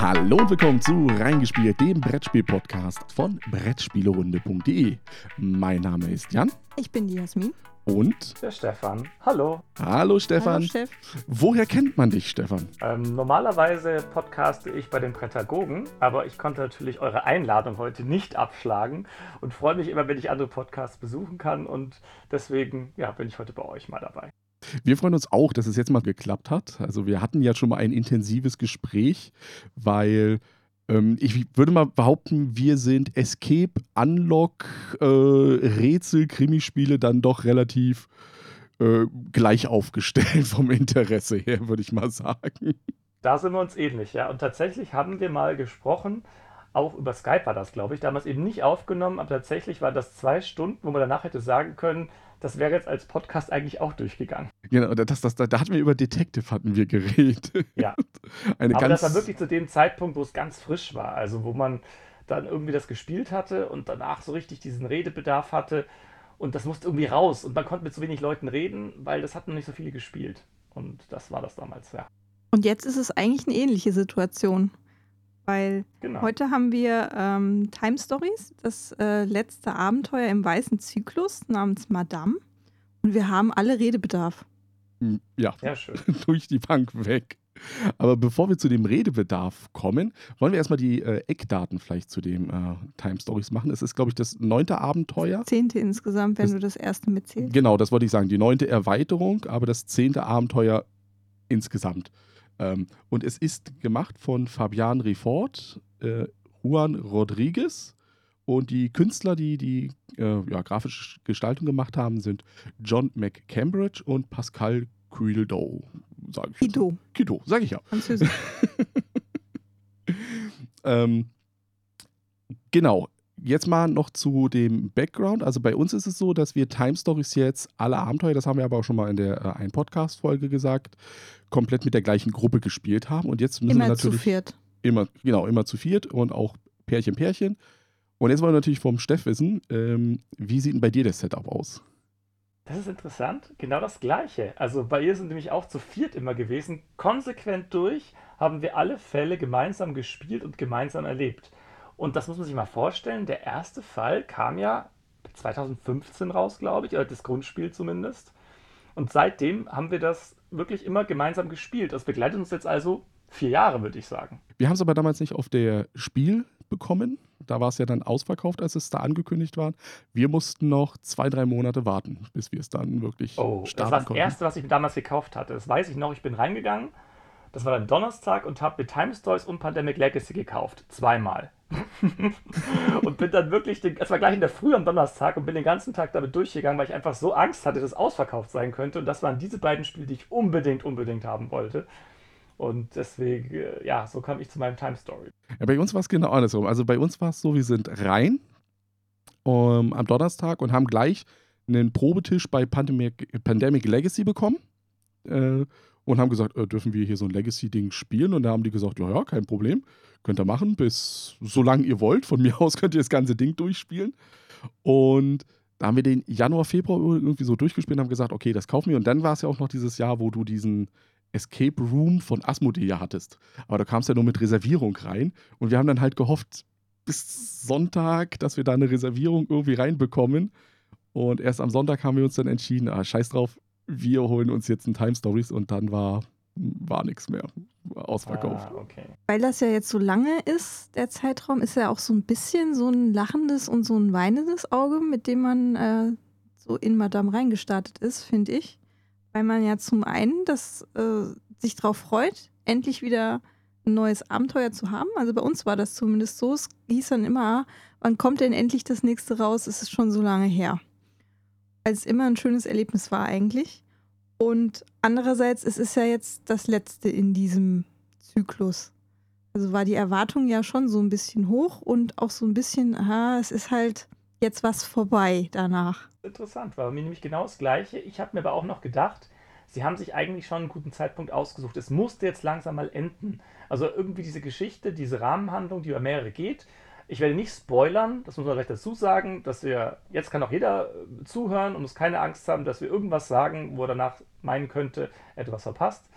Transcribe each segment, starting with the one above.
Hallo und willkommen zu Reingespielt, dem Brettspiel-Podcast von Brettspielerunde.de. Mein Name ist Jan. Ich bin die Jasmin. Und der Stefan. Hallo. Hallo Stefan. Hallo Steff. Woher kennt man dich, Stefan? Ähm, normalerweise podcaste ich bei den Prätagogen, aber ich konnte natürlich eure Einladung heute nicht abschlagen und freue mich immer, wenn ich andere Podcasts besuchen kann und deswegen ja, bin ich heute bei euch mal dabei. Wir freuen uns auch, dass es jetzt mal geklappt hat. Also wir hatten ja schon mal ein intensives Gespräch, weil ähm, ich würde mal behaupten, wir sind Escape, Unlock, äh, Rätsel, Krimispiele dann doch relativ äh, gleich aufgestellt vom Interesse her, würde ich mal sagen. Da sind wir uns ähnlich, ja. Und tatsächlich haben wir mal gesprochen, auch über Skype war das, glaube ich, damals eben nicht aufgenommen, aber tatsächlich war das zwei Stunden, wo man danach hätte sagen können, das wäre jetzt als Podcast eigentlich auch durchgegangen. Genau, das, das, da, da hatten wir über Detective hatten wir geredet. Ja. Eine Aber das war wirklich zu dem Zeitpunkt, wo es ganz frisch war, also wo man dann irgendwie das gespielt hatte und danach so richtig diesen Redebedarf hatte und das musste irgendwie raus und man konnte mit so wenig Leuten reden, weil das hatten noch nicht so viele gespielt und das war das damals, ja. Und jetzt ist es eigentlich eine ähnliche Situation. Weil genau. heute haben wir ähm, Time Stories, das äh, letzte Abenteuer im weißen Zyklus namens Madame. Und wir haben alle Redebedarf. Hm, ja, ja schön. durch die Bank weg. Aber bevor wir zu dem Redebedarf kommen, wollen wir erstmal die äh, Eckdaten vielleicht zu dem äh, Time Stories machen. Es ist, glaube ich, das neunte Abenteuer. Das zehnte insgesamt, wenn das, du das erste mitzählst. Genau, das wollte ich sagen. Die neunte Erweiterung, aber das zehnte Abenteuer insgesamt. Ähm, und es ist gemacht von Fabian Refort, äh, Juan Rodriguez und die Künstler, die die äh, ja, grafische Gestaltung gemacht haben, sind John McCambridge und Pascal Quildo. Sag ich Kido. Kido, sag ich ja. Französisch. ähm, genau jetzt mal noch zu dem Background. Also bei uns ist es so, dass wir Time Stories jetzt alle Abenteuer, das haben wir aber auch schon mal in der äh, ein Podcast-Folge gesagt, komplett mit der gleichen Gruppe gespielt haben. Und jetzt müssen immer wir natürlich. Zu viert. Immer, genau, immer zu viert und auch Pärchen, Pärchen. Und jetzt wollen wir natürlich vom Steff wissen, ähm, wie sieht denn bei dir das Setup aus? Das ist interessant. Genau das Gleiche. Also bei ihr sind nämlich auch zu viert immer gewesen. Konsequent durch haben wir alle Fälle gemeinsam gespielt und gemeinsam erlebt. Und das muss man sich mal vorstellen. Der erste Fall kam ja 2015 raus, glaube ich, oder das Grundspiel zumindest. Und seitdem haben wir das wirklich immer gemeinsam gespielt. Das begleitet uns jetzt also vier Jahre, würde ich sagen. Wir haben es aber damals nicht auf der Spiel bekommen. Da war es ja dann ausverkauft, als es da angekündigt war. Wir mussten noch zwei, drei Monate warten, bis wir es dann wirklich oh, starten Das war das konnten. Erste, was ich damals gekauft hatte. Das weiß ich noch. Ich bin reingegangen. Das war dann Donnerstag und habe mit Time Stories und Pandemic Legacy gekauft. Zweimal. und bin dann wirklich, den, es war gleich in der Früh am Donnerstag und bin den ganzen Tag damit durchgegangen, weil ich einfach so Angst hatte, dass es ausverkauft sein könnte. Und das waren diese beiden Spiele, die ich unbedingt, unbedingt haben wollte. Und deswegen, äh, ja, so kam ich zu meinem Time Story. Ja, bei uns war es genau andersrum. Also bei uns war es so, wir sind rein um, am Donnerstag und haben gleich einen Probetisch bei Pandemic, Pandemic Legacy bekommen. Äh, und haben gesagt, äh, dürfen wir hier so ein Legacy-Ding spielen? Und da haben die gesagt, ja, ja, kein Problem. Könnt ihr machen, bis solange ihr wollt. Von mir aus könnt ihr das ganze Ding durchspielen. Und da haben wir den Januar, Februar irgendwie so durchgespielt und haben gesagt, okay, das kaufen wir. Und dann war es ja auch noch dieses Jahr, wo du diesen Escape Room von Asmodee ja hattest. Aber da kamst ja nur mit Reservierung rein. Und wir haben dann halt gehofft, bis Sonntag, dass wir da eine Reservierung irgendwie reinbekommen. Und erst am Sonntag haben wir uns dann entschieden, ah, scheiß drauf, wir holen uns jetzt ein Time Stories und dann war, war nichts mehr ausverkauft. Ah, okay. Weil das ja jetzt so lange ist, der Zeitraum, ist ja auch so ein bisschen so ein lachendes und so ein weinendes Auge, mit dem man äh, so in Madame reingestartet ist, finde ich. Weil man ja zum einen das, äh, sich darauf freut, endlich wieder ein neues Abenteuer zu haben. Also bei uns war das zumindest so. Es hieß dann immer, wann kommt denn endlich das nächste raus? Es ist schon so lange her als immer ein schönes Erlebnis war eigentlich. Und andererseits, es ist ja jetzt das letzte in diesem Zyklus. Also war die Erwartung ja schon so ein bisschen hoch und auch so ein bisschen, aha, es ist halt jetzt was vorbei danach. Interessant, war mir nämlich genau das Gleiche. Ich habe mir aber auch noch gedacht, sie haben sich eigentlich schon einen guten Zeitpunkt ausgesucht. Es musste jetzt langsam mal enden. Also irgendwie diese Geschichte, diese Rahmenhandlung, die über mehrere geht, ich werde nicht spoilern, das muss man gleich dazu sagen, dass wir, jetzt kann auch jeder äh, zuhören und muss keine Angst haben, dass wir irgendwas sagen, wo er danach meinen könnte, etwas verpasst.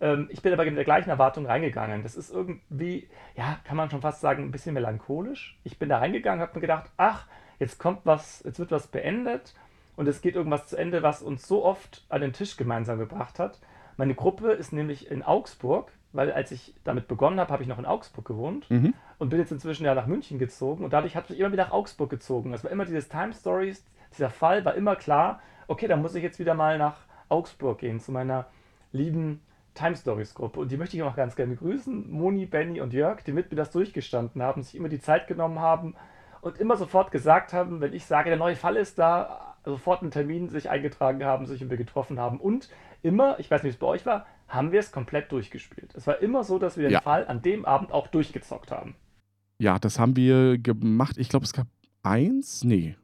Ähm, ich bin aber mit der gleichen Erwartung reingegangen. Das ist irgendwie, ja, kann man schon fast sagen, ein bisschen melancholisch. Ich bin da reingegangen, habe mir gedacht, ach, jetzt kommt was, jetzt wird was beendet und es geht irgendwas zu Ende, was uns so oft an den Tisch gemeinsam gebracht hat. Meine Gruppe ist nämlich in Augsburg, weil als ich damit begonnen habe, habe ich noch in Augsburg gewohnt Mhm. und bin jetzt inzwischen ja nach München gezogen und dadurch hat mich immer wieder nach Augsburg gezogen. Das war immer dieses Time Stories, dieser Fall war immer klar, okay, dann muss ich jetzt wieder mal nach Augsburg gehen zu meiner lieben Time Stories Gruppe und die möchte ich auch ganz gerne grüßen. Moni, Benny und Jörg, die mit mir das durchgestanden haben, sich immer die Zeit genommen haben und immer sofort gesagt haben, wenn ich sage, der neue Fall ist da, sofort einen Termin sich eingetragen haben, sich und wir getroffen haben und immer, ich weiß nicht, wie es bei euch war, haben wir es komplett durchgespielt. Es war immer so, dass wir den Ja. Fall an dem Abend auch durchgezockt haben. Ja, das haben wir gemacht. Ich glaube, es gab eins. Nee.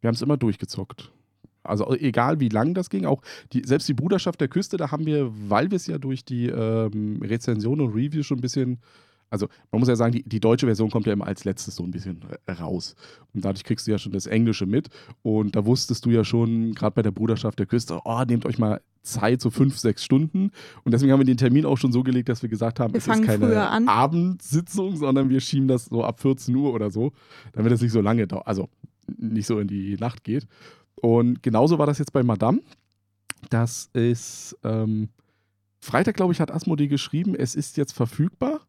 Wir haben es immer durchgezockt. Also egal wie lang das ging, auch die, selbst die Bruderschaft der Küste, da haben wir, weil wir es ja durch die ähm, Rezension und Review schon ein bisschen, also man muss ja sagen, die, die deutsche Version kommt ja immer als letztes so ein bisschen äh, raus. Und dadurch kriegst du ja schon das Englische mit. Und da wusstest du ja schon, gerade bei der Bruderschaft der Küste, oh, nehmt euch mal Zeit, so fünf, sechs Stunden. Und deswegen haben wir den Termin auch schon so gelegt, dass wir gesagt haben, Wir es ist keine. Abendsitzung, sondern wir schieben das so ab 14 Uhr oder so, damit es nicht so lange dauert, also nicht so in die Nacht geht. Und genauso war das jetzt bei Madame. Das ist ähm, Freitag, glaube ich, hat Asmodee geschrieben, es ist jetzt verfügbar.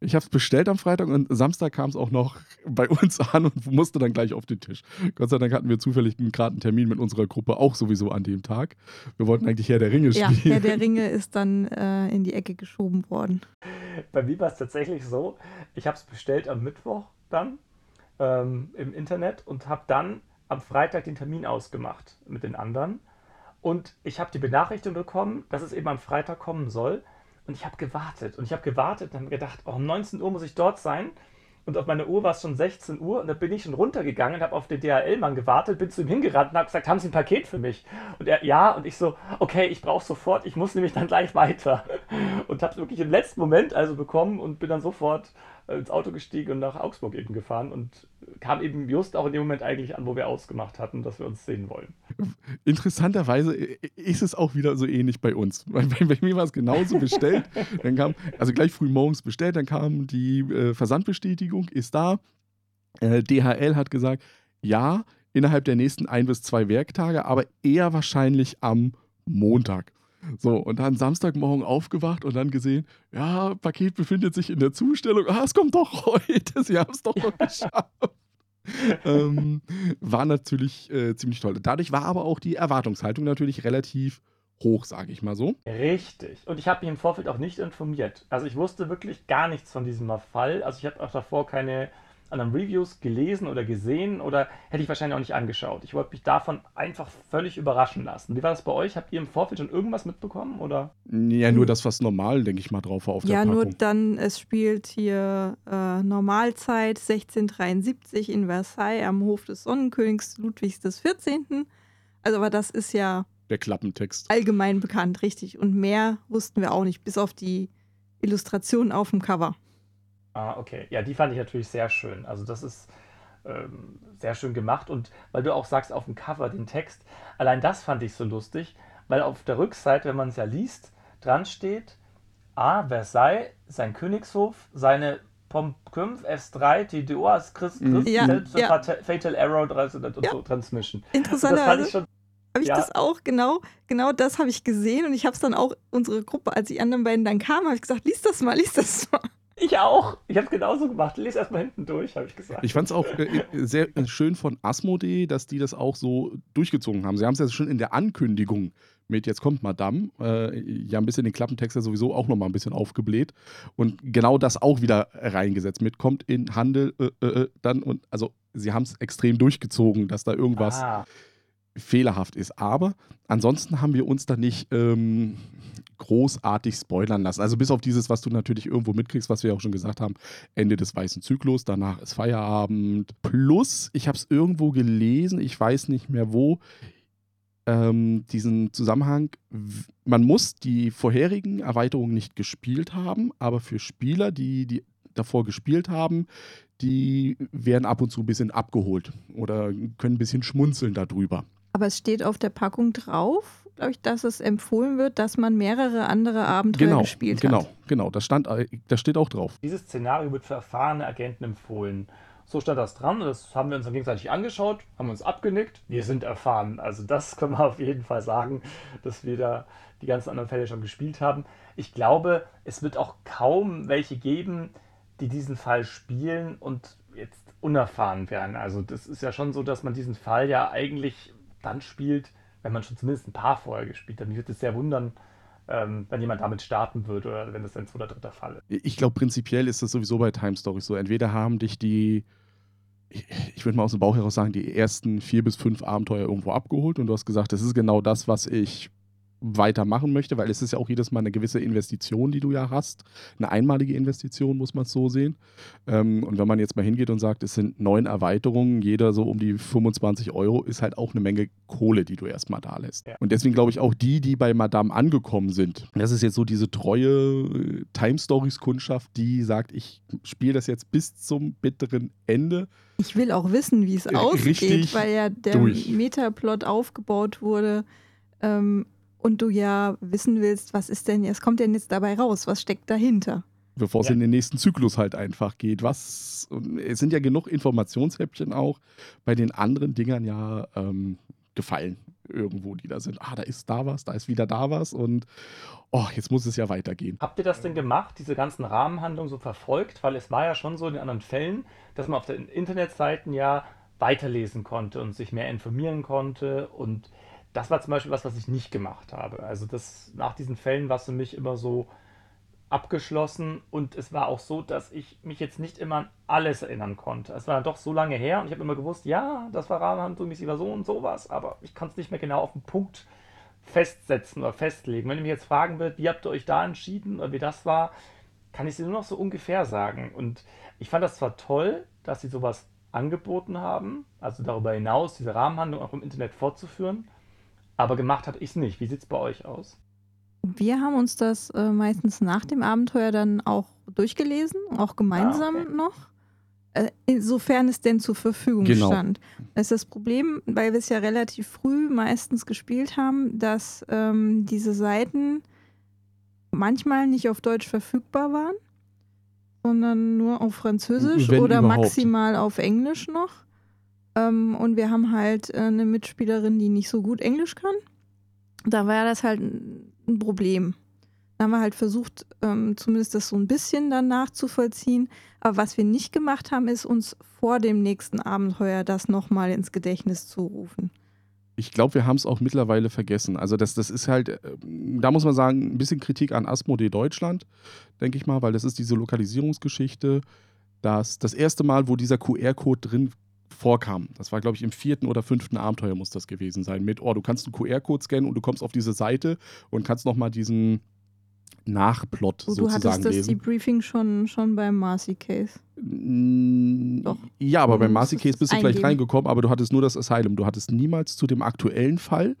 Ich habe es bestellt am Freitag und Samstag kam es auch noch bei uns an und musste dann gleich auf den Tisch. Gott sei Dank hatten wir zufällig einen gerade einen Termin mit unserer Gruppe auch sowieso an dem Tag. Wir wollten eigentlich Herr der Ringe Ja, spielen. Herr der Ringe ist dann äh, in die Ecke geschoben worden. Bei mir war es tatsächlich so, ich habe es bestellt am Mittwoch dann ähm, im Internet und habe dann am Freitag den Termin ausgemacht mit den anderen. Und ich habe die Benachrichtigung bekommen, dass es eben am Freitag kommen soll. Und ich habe gewartet. Und ich habe gewartet und habe gedacht, oh, um 19 Uhr muss ich dort sein. Und auf meiner Uhr war es schon 16 Uhr und da bin ich schon runtergegangen, habe auf den DHL-Mann gewartet, bin zu ihm hingerannt und habe gesagt, haben Sie ein Paket für mich? Und er, ja, und ich so, okay, ich brauche sofort, ich muss nämlich dann gleich weiter. Und habe es wirklich im letzten Moment also bekommen und bin dann sofort ins Auto gestiegen und nach Augsburg eben gefahren und kam eben just auch in dem Moment eigentlich an, wo wir ausgemacht hatten, dass wir uns sehen wollen. Interessanterweise ist es auch wieder so ähnlich bei uns. Bei, bei, mir war es genauso bestellt. Dann kam, also gleich früh morgens bestellt, dann kam die äh, Versandbestätigung, ist da. Äh, DHL hat gesagt, ja, innerhalb der nächsten ein bis zwei Werktage, aber eher wahrscheinlich am Montag. So, und dann Samstagmorgen aufgewacht und dann gesehen, ja, Paket befindet sich in der Zustellung. Ah, es kommt doch heute. Sie haben es doch noch geschafft. ähm, war natürlich äh, ziemlich toll. Dadurch war aber auch die Erwartungshaltung natürlich relativ hoch, sage ich mal so. Richtig. Und ich habe mich im Vorfeld auch nicht informiert. Also ich wusste wirklich gar nichts von diesem Fall. Also ich habe auch davor keine anderen Reviews gelesen oder gesehen oder hätte ich wahrscheinlich auch nicht angeschaut. Ich wollte mich davon einfach völlig überraschen lassen. Wie war das bei euch? Habt ihr im Vorfeld schon irgendwas mitbekommen oder? Ja, nur das, was normal, denke ich mal, drauf war auf Ja, der nur Packung. dann, es spielt hier äh, Normalzeit 1673 in Versailles am Hof des Sonnenkönigs Ludwigs XIV. Also, aber das ist ja der Klappentext. allgemein bekannt, richtig. Und mehr wussten wir auch nicht, bis auf die Illustration auf dem Cover. Ah, okay. Ja, die fand ich natürlich sehr schön. Also das ist ähm, sehr schön gemacht. Und weil du auch sagst, auf dem Cover den Text, allein das fand ich so lustig, weil auf der Rückseite, wenn man es ja liest, dran steht, A, Versailles, sein Königshof, seine Pomp-Kümpf, S3, TDOAS, Chris, Mhm. Chris Ja, selbst ja. Fatal, Fatal Arrow und Ja. so Transmission. Interessanterweise ich schon habe ich ja. das auch, genau, genau das habe ich gesehen und ich habe es dann auch, unsere Gruppe, als die anderen beiden dann kamen, habe ich gesagt, lies das mal, lies das mal. Ich auch. Ich habe es genauso gemacht. Lies erstmal hinten durch, habe ich gesagt. Ich fand es auch äh, sehr schön von Asmodee, dass die das auch so durchgezogen haben. Sie haben es ja schon in der Ankündigung mit Jetzt kommt Madame, äh, ja ein bisschen den Klappentext ja sowieso auch nochmal ein bisschen aufgebläht und genau das auch wieder reingesetzt mit kommt in Handel äh, äh, äh, dann und also sie haben es extrem durchgezogen, dass da irgendwas ah, fehlerhaft ist. Aber ansonsten haben wir uns da nicht ähm, großartig spoilern lassen. Also bis auf dieses, was du natürlich irgendwo mitkriegst, was wir auch schon gesagt haben, Ende des weißen Zyklus, danach ist Feierabend. Plus, ich habe es irgendwo gelesen, ich weiß nicht mehr wo, ähm, diesen Zusammenhang, man muss die vorherigen Erweiterungen nicht gespielt haben, aber für Spieler, die die davor gespielt haben, die werden ab und zu ein bisschen abgeholt oder können ein bisschen schmunzeln darüber. Aber es steht auf der Packung drauf glaube ich, dass es empfohlen wird, dass man mehrere andere Abenteuer Genau, gespielt genau, hat. genau. Das stand, äh, das steht auch drauf. Dieses Szenario wird für erfahrene Agenten empfohlen. So stand das dran das haben wir uns dann gegenseitig angeschaut, haben uns abgenickt. Wir sind erfahren. Also das können wir auf jeden Fall sagen, dass wir da die ganzen anderen Fälle schon gespielt haben. Ich glaube, es wird auch kaum welche geben, die diesen Fall spielen und jetzt unerfahren werden. Also das ist ja schon so, dass man diesen Fall ja eigentlich dann spielt, wenn man schon zumindest ein paar vorher gespielt hat. Mich würde es sehr wundern, ähm, wenn jemand damit starten würde oder wenn das ein zweiter, dritter Fall ist. Ich glaube, prinzipiell ist das sowieso bei Time Stories so. Entweder haben dich die, ich, ich würde mal aus dem Bauch heraus sagen, die ersten vier bis fünf Abenteuer irgendwo abgeholt und du hast gesagt, das ist genau das, was ich weitermachen möchte, weil es ist ja auch jedes Mal eine gewisse Investition, die du ja hast. Eine einmalige Investition, muss man es so sehen. Ähm, und wenn man jetzt mal hingeht und sagt, es sind neun Erweiterungen, jeder so um die 25 Euro, ist halt auch eine Menge Kohle, die du erstmal da lässt. Ja. Und deswegen glaube ich auch die, die bei Madame angekommen sind, das ist jetzt so diese treue äh, Time Stories Kundschaft, die sagt, ich spiele das jetzt bis zum bitteren Ende. Ich will auch wissen, wie es ausgeht, weil ja der durch. Metaplot aufgebaut wurde ähm, und du ja wissen willst, was ist denn, was kommt denn jetzt dabei raus? Was steckt dahinter? bevor es Ja. in den nächsten Zyklus halt einfach geht. Was, es sind ja genug Informationshäppchen auch bei den anderen Dingern ja ähm, gefallen irgendwo, die da sind. Ah, da ist da was, da ist wieder da was und oh, jetzt muss es ja weitergehen. Habt ihr das denn gemacht, diese ganzen Rahmenhandlungen so verfolgt? Weil es war ja schon so in den anderen Fällen, dass man auf den Internetseiten ja weiterlesen konnte und sich mehr informieren konnte. Und das war zum Beispiel was, was ich nicht gemacht habe. Also das nach diesen Fällen war es für mich immer so abgeschlossen und es war auch so, dass ich mich jetzt nicht immer an alles erinnern konnte. Es war doch so lange her und ich habe immer gewusst, ja, das war rahmenhandlungsmäßig war so und sowas, aber ich kann es nicht mehr genau auf den Punkt festsetzen oder festlegen. Wenn ihr mich jetzt fragen würdet, wie habt ihr euch da entschieden oder wie das war, kann ich sie nur noch so ungefähr sagen. Und ich fand das zwar toll, dass sie sowas angeboten haben, also darüber hinaus diese Rahmenhandlung auch im Internet fortzuführen, aber gemacht habe ich es nicht. Wie sieht es bei euch aus? Wir haben uns das äh, meistens nach dem Abenteuer dann auch durchgelesen, auch gemeinsam Ah, okay. noch. Äh, insofern es denn zur Verfügung Genau. stand. Das ist das Problem, weil wir es ja relativ früh meistens gespielt haben, dass ähm, diese Seiten manchmal nicht auf Deutsch verfügbar waren, sondern nur auf Französisch Wenn oder überhaupt. maximal auf Englisch noch. Ähm, und wir haben halt äh, eine Mitspielerin, die nicht so gut Englisch kann. Da war das halt ein Problem. Da haben wir halt versucht, ähm, zumindest das so ein bisschen dann nachzuvollziehen. Aber was wir nicht gemacht haben, ist uns vor dem nächsten Abenteuer das nochmal ins Gedächtnis zu rufen. Ich glaube, wir haben es auch mittlerweile vergessen. Also das, das ist halt, ähm, da muss man sagen, ein bisschen Kritik an Asmodee Deutschland, denke ich mal, weil das ist diese Lokalisierungsgeschichte, dass das erste Mal, wo dieser QR-Code drin vorkam, das war, glaube ich, im vierten oder fünften Abenteuer muss das gewesen sein, mit, oh, du kannst einen QR-Code scannen und du kommst auf diese Seite und kannst nochmal diesen Nachplot Du, du sozusagen hattest das lesen. Debriefing schon, schon beim Marcy Case. Mm, Doch. Ja, aber Du beim Marcy musstest Case bist du vielleicht eingeben. reingekommen, aber du hattest nur das Asylum. Du hattest niemals zu dem aktuellen Fall.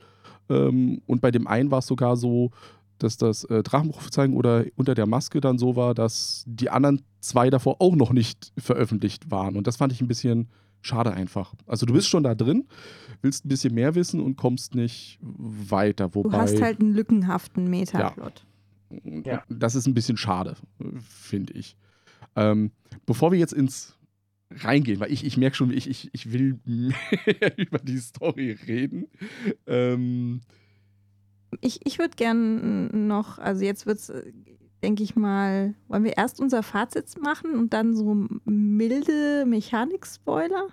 Ähm, und bei dem einen war es sogar so, dass das äh, Drachenprophezeiung oder unter der Maske dann so war, dass die anderen zwei davor auch noch nicht veröffentlicht waren. Und das fand ich ein bisschen schade einfach. Also du bist schon da drin, willst ein bisschen mehr wissen und kommst nicht weiter. Du Wobei, hast halt einen lückenhaften Metaplot. Ja. das ist ein bisschen schade, finde ich. Ähm, bevor wir jetzt ins Reingehen, weil ich, ich merke schon, ich, ich, ich will mehr über die Story reden. Ähm, Ich, ich würde gern noch, also jetzt wird es, denke ich mal, wollen wir erst unser Fazit machen und dann so milde Mechanik-Spoiler?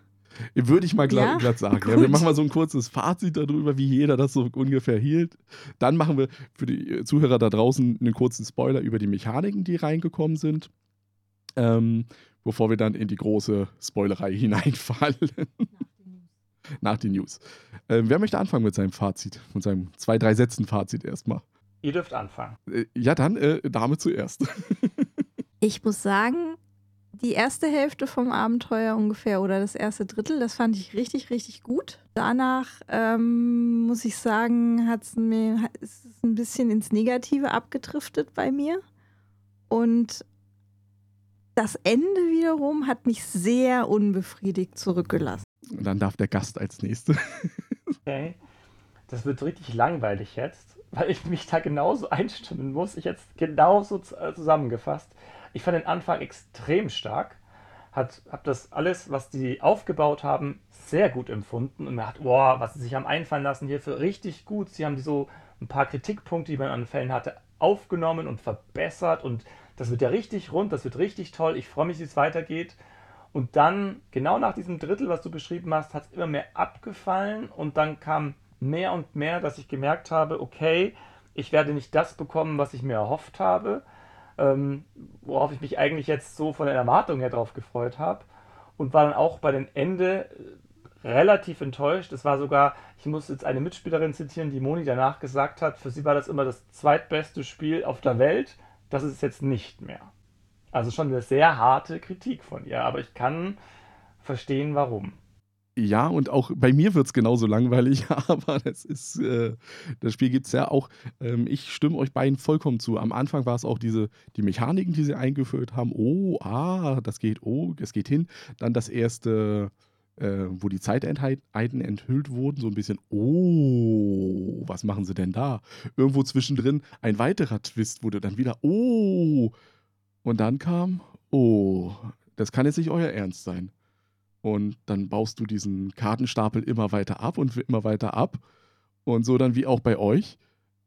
würde ich mal glatt, Ja, glatt sagen. Ja, wir machen mal so ein kurzes Fazit darüber, wie jeder das so ungefähr hielt. Dann machen wir für die Zuhörer da draußen einen kurzen Spoiler über die Mechaniken, die reingekommen sind. Ähm, bevor wir dann in die große Spoilerei hineinfallen. nach den News. Ähm, wer möchte anfangen mit seinem Fazit? Mit seinem zwei, drei Sätzen Fazit erstmal? Ihr dürft anfangen. Äh, ja, dann äh, Dame zuerst. Ich muss sagen, die erste Hälfte vom Abenteuer ungefähr oder das erste Drittel, das fand ich richtig, richtig gut. Danach ähm, muss ich sagen, hat es mir hat- ist es ein bisschen ins Negative abgedriftet bei mir. Und das Ende wiederum hat mich sehr unbefriedigt zurückgelassen. Und dann darf der Gast als nächste. Okay. das wird richtig langweilig jetzt, weil ich mich da genauso einstimmen muss. Ich jetzt genauso äh, zusammengefasst. Ich fand den Anfang extrem stark. Hat, hab das alles, was die aufgebaut haben, sehr gut empfunden und mir hat, boah, was sie sich haben einfallen lassen hier für richtig gut. Sie haben so ein paar Kritikpunkte, die man an Fällen hatte, aufgenommen und verbessert und das wird ja richtig rund, das wird richtig toll. Ich freue mich, wie es weitergeht. Und dann, genau nach diesem Drittel, was du beschrieben hast, hat es immer mehr abgefallen und dann kam mehr und mehr, dass ich gemerkt habe, okay, ich werde nicht das bekommen, was ich mir erhofft habe, ähm, worauf ich mich eigentlich jetzt so von der Erwartung her drauf gefreut habe. Und war dann auch bei den Ende äh, relativ enttäuscht. Es war sogar, ich muss jetzt eine Mitspielerin zitieren, die Moni danach gesagt hat, für sie war das immer das zweitbeste Spiel auf der Welt. Das ist es jetzt nicht mehr. Also schon eine sehr harte Kritik von ihr, aber ich kann verstehen, warum. Ja, und auch bei mir wird es genauso langweilig, aber das ist, äh, das Spiel gibt es ja auch. Ähm, ich stimme euch beiden vollkommen zu. Am Anfang war es auch diese, die Mechaniken, die sie eingeführt haben. Oh, ah, das geht, oh, es geht hin. Dann das erste, äh, wo die Zeiteinheiten enthüllt wurden, so ein bisschen, oh, was machen sie denn da? Irgendwo zwischendrin ein weiterer Twist wurde dann wieder, oh, und dann kam, oh, das kann jetzt nicht euer Ernst sein. Und dann baust du diesen Kartenstapel immer weiter ab und immer weiter ab. Und so dann wie auch bei euch.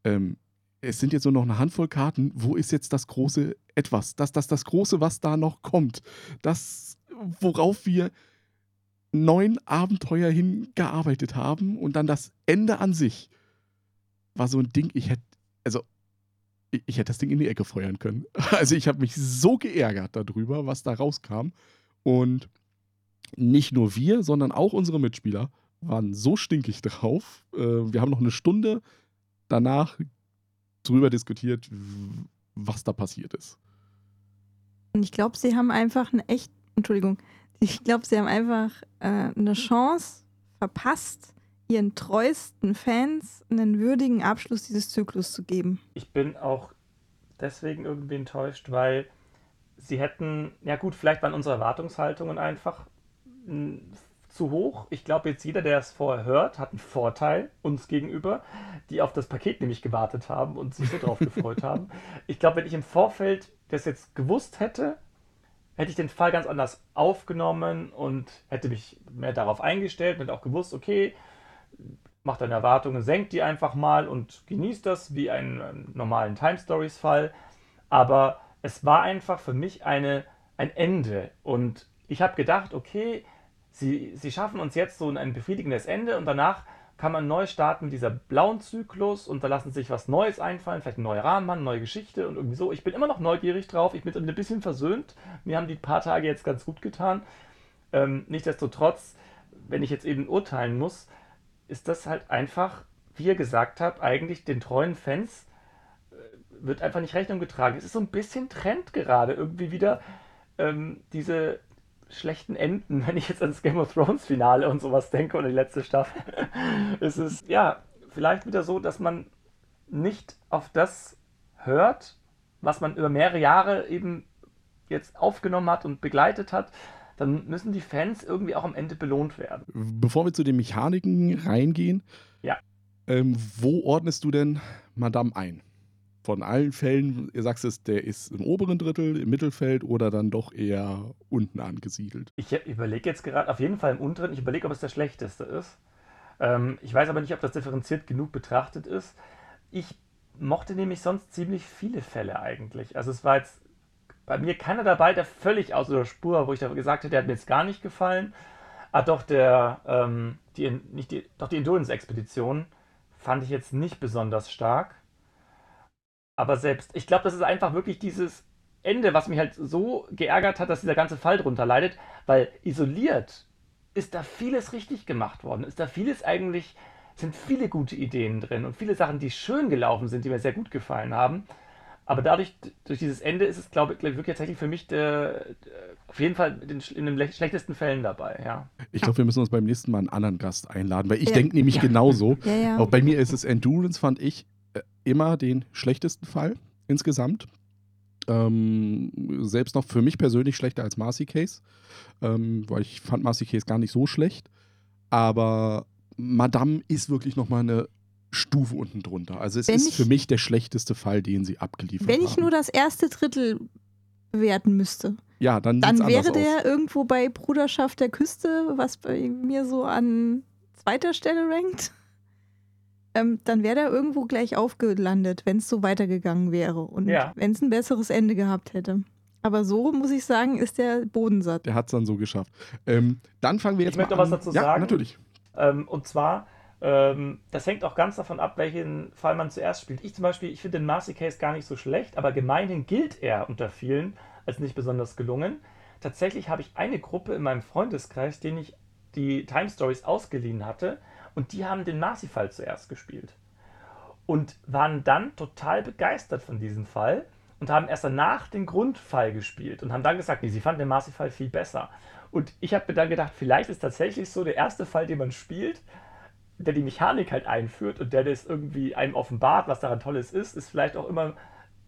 Ähm, es sind jetzt nur noch eine Handvoll Karten. Wo ist jetzt das große Etwas? Das, das, das große, was da noch kommt. Das, worauf wir neun Abenteuer hingearbeitet haben. Und dann das Ende an sich war so ein Ding, ich hätte, also ich, ich hätte das Ding in die Ecke feuern können. Also ich habe mich so geärgert darüber, was da rauskam. Und nicht nur wir, sondern auch unsere Mitspieler waren so stinkig drauf. Äh, wir haben noch eine Stunde danach drüber diskutiert, was da passiert ist. Und ich glaube, sie haben einfach eine echt, Entschuldigung, ich glaube, sie haben einfach äh, eine Chance verpasst, ihren treuesten Fans einen würdigen Abschluss dieses Zyklus zu geben. Ich bin auch deswegen irgendwie enttäuscht, weil sie hätten, ja gut, vielleicht waren unsere Erwartungshaltungen einfach zu hoch. Ich glaube, jetzt jeder, der es vorher hört, hat einen Vorteil uns gegenüber, die auf das Paket nämlich gewartet haben und sich so drauf gefreut haben. Ich glaube, wenn ich im Vorfeld das jetzt gewusst hätte, hätte ich den Fall ganz anders aufgenommen und hätte mich mehr darauf eingestellt und auch gewusst, okay, macht deine Erwartungen, senkt die einfach mal und genießt das wie einen normalen Time Stories Fall. Aber es war einfach für mich eine, ein Ende. Und ich habe gedacht, okay, sie, sie schaffen uns jetzt so ein befriedigendes Ende und danach kann man neu starten, dieser blauen Zyklus und da lassen sich was Neues einfallen, vielleicht ein neuer Rahmen, eine neue Geschichte und irgendwie so. Ich bin immer noch neugierig drauf, ich bin ein bisschen versöhnt. Mir haben die paar Tage jetzt ganz gut getan. Ähm, nichtsdestotrotz, wenn ich jetzt eben urteilen muss, ist das halt einfach, wie ihr gesagt habt, eigentlich den treuen Fans äh, wird einfach nicht Rechnung getragen. Es ist so ein bisschen Trend gerade, irgendwie wieder ähm, diese schlechten Enden, wenn ich jetzt ans Game of Thrones Finale und sowas denke oder die letzte Staffel. es ist ja vielleicht wieder so, dass man nicht auf das hört, was man über mehrere Jahre eben jetzt aufgenommen hat und begleitet hat, dann müssen die Fans irgendwie auch am Ende belohnt werden. Bevor wir zu den Mechaniken reingehen, ja. ähm, wo ordnest du denn Madame ein? Von allen Fällen, ihr sagst es, der ist im oberen Drittel, im Mittelfeld oder dann doch eher unten angesiedelt? Ich überlege jetzt gerade, auf jeden Fall im unteren, ich überlege, ob es der schlechteste ist. Ähm, ich weiß aber nicht, ob das differenziert genug betrachtet ist. Ich mochte nämlich sonst ziemlich viele Fälle eigentlich. Also es war jetzt bei mir keiner dabei, der völlig außer der Spur wo ich da gesagt hätte, der hat mir jetzt gar nicht gefallen. Ah, doch, der, ähm, die, nicht die, doch die Endurance-Expedition fand ich jetzt nicht besonders stark. Aber selbst, ich glaube, das ist einfach wirklich dieses Ende, was mich halt so geärgert hat, dass dieser ganze Fall drunter leidet, weil isoliert ist da vieles richtig gemacht worden. Ist da vieles eigentlich, sind viele gute Ideen drin und viele Sachen, die schön gelaufen sind, die mir sehr gut gefallen haben. Aber dadurch, durch dieses Ende ist es, glaube ich, wirklich tatsächlich für mich der, der, auf jeden Fall in, in den schlechtesten Fällen dabei, ja. Ich glaube, wir müssen uns beim nächsten Mal einen anderen Gast einladen, weil ich ja. denke nämlich ja. genauso. Ja, Auch bei mir ist es Endurance, fand ich äh, immer den schlechtesten Fall insgesamt. Ähm, selbst noch für mich persönlich schlechter als Marcy Case, ähm, weil ich fand Marcy Case gar nicht so schlecht. Aber Madame ist wirklich nochmal eine Stufe unten drunter. Also es Wenn ist ich- für mich der schlechteste Fall, den sie abgeliefert Wenn haben. ich nur das erste Drittel bewerten müsste, ja, dann, dann wäre der aus. irgendwo bei Bruderschaft der Küste, was bei mir so an zweiter Stelle rankt. Ähm, dann wäre der irgendwo gleich aufgelandet, wenn es so weitergegangen wäre und Ja. wenn es ein besseres Ende gehabt hätte. Aber so muss ich sagen, ist der bodensatt. Der hat es dann so geschafft. Ähm, dann fangen wir jetzt Ich mal möchte noch an. was dazu ja, sagen. natürlich. Ähm, und zwar, ähm, das hängt auch ganz davon ab, welchen Fall man zuerst spielt. Ich zum Beispiel, ich finde den Marcy Case gar nicht so schlecht, aber gemeinhin gilt er unter vielen als nicht besonders gelungen. Tatsächlich habe ich eine Gruppe in meinem Freundeskreis, denen ich die Time Stories ausgeliehen hatte, und die haben den Marcy-Fall zuerst gespielt. Und waren dann total begeistert von diesem Fall und haben erst danach den Grundfall gespielt und haben dann gesagt, nee, sie fanden den Marcy-Fall viel besser. Und ich habe mir dann gedacht, vielleicht ist tatsächlich so der erste Fall, den man spielt, der die Mechanik halt einführt und der das irgendwie einem offenbart, was daran Tolles ist, ist vielleicht auch immer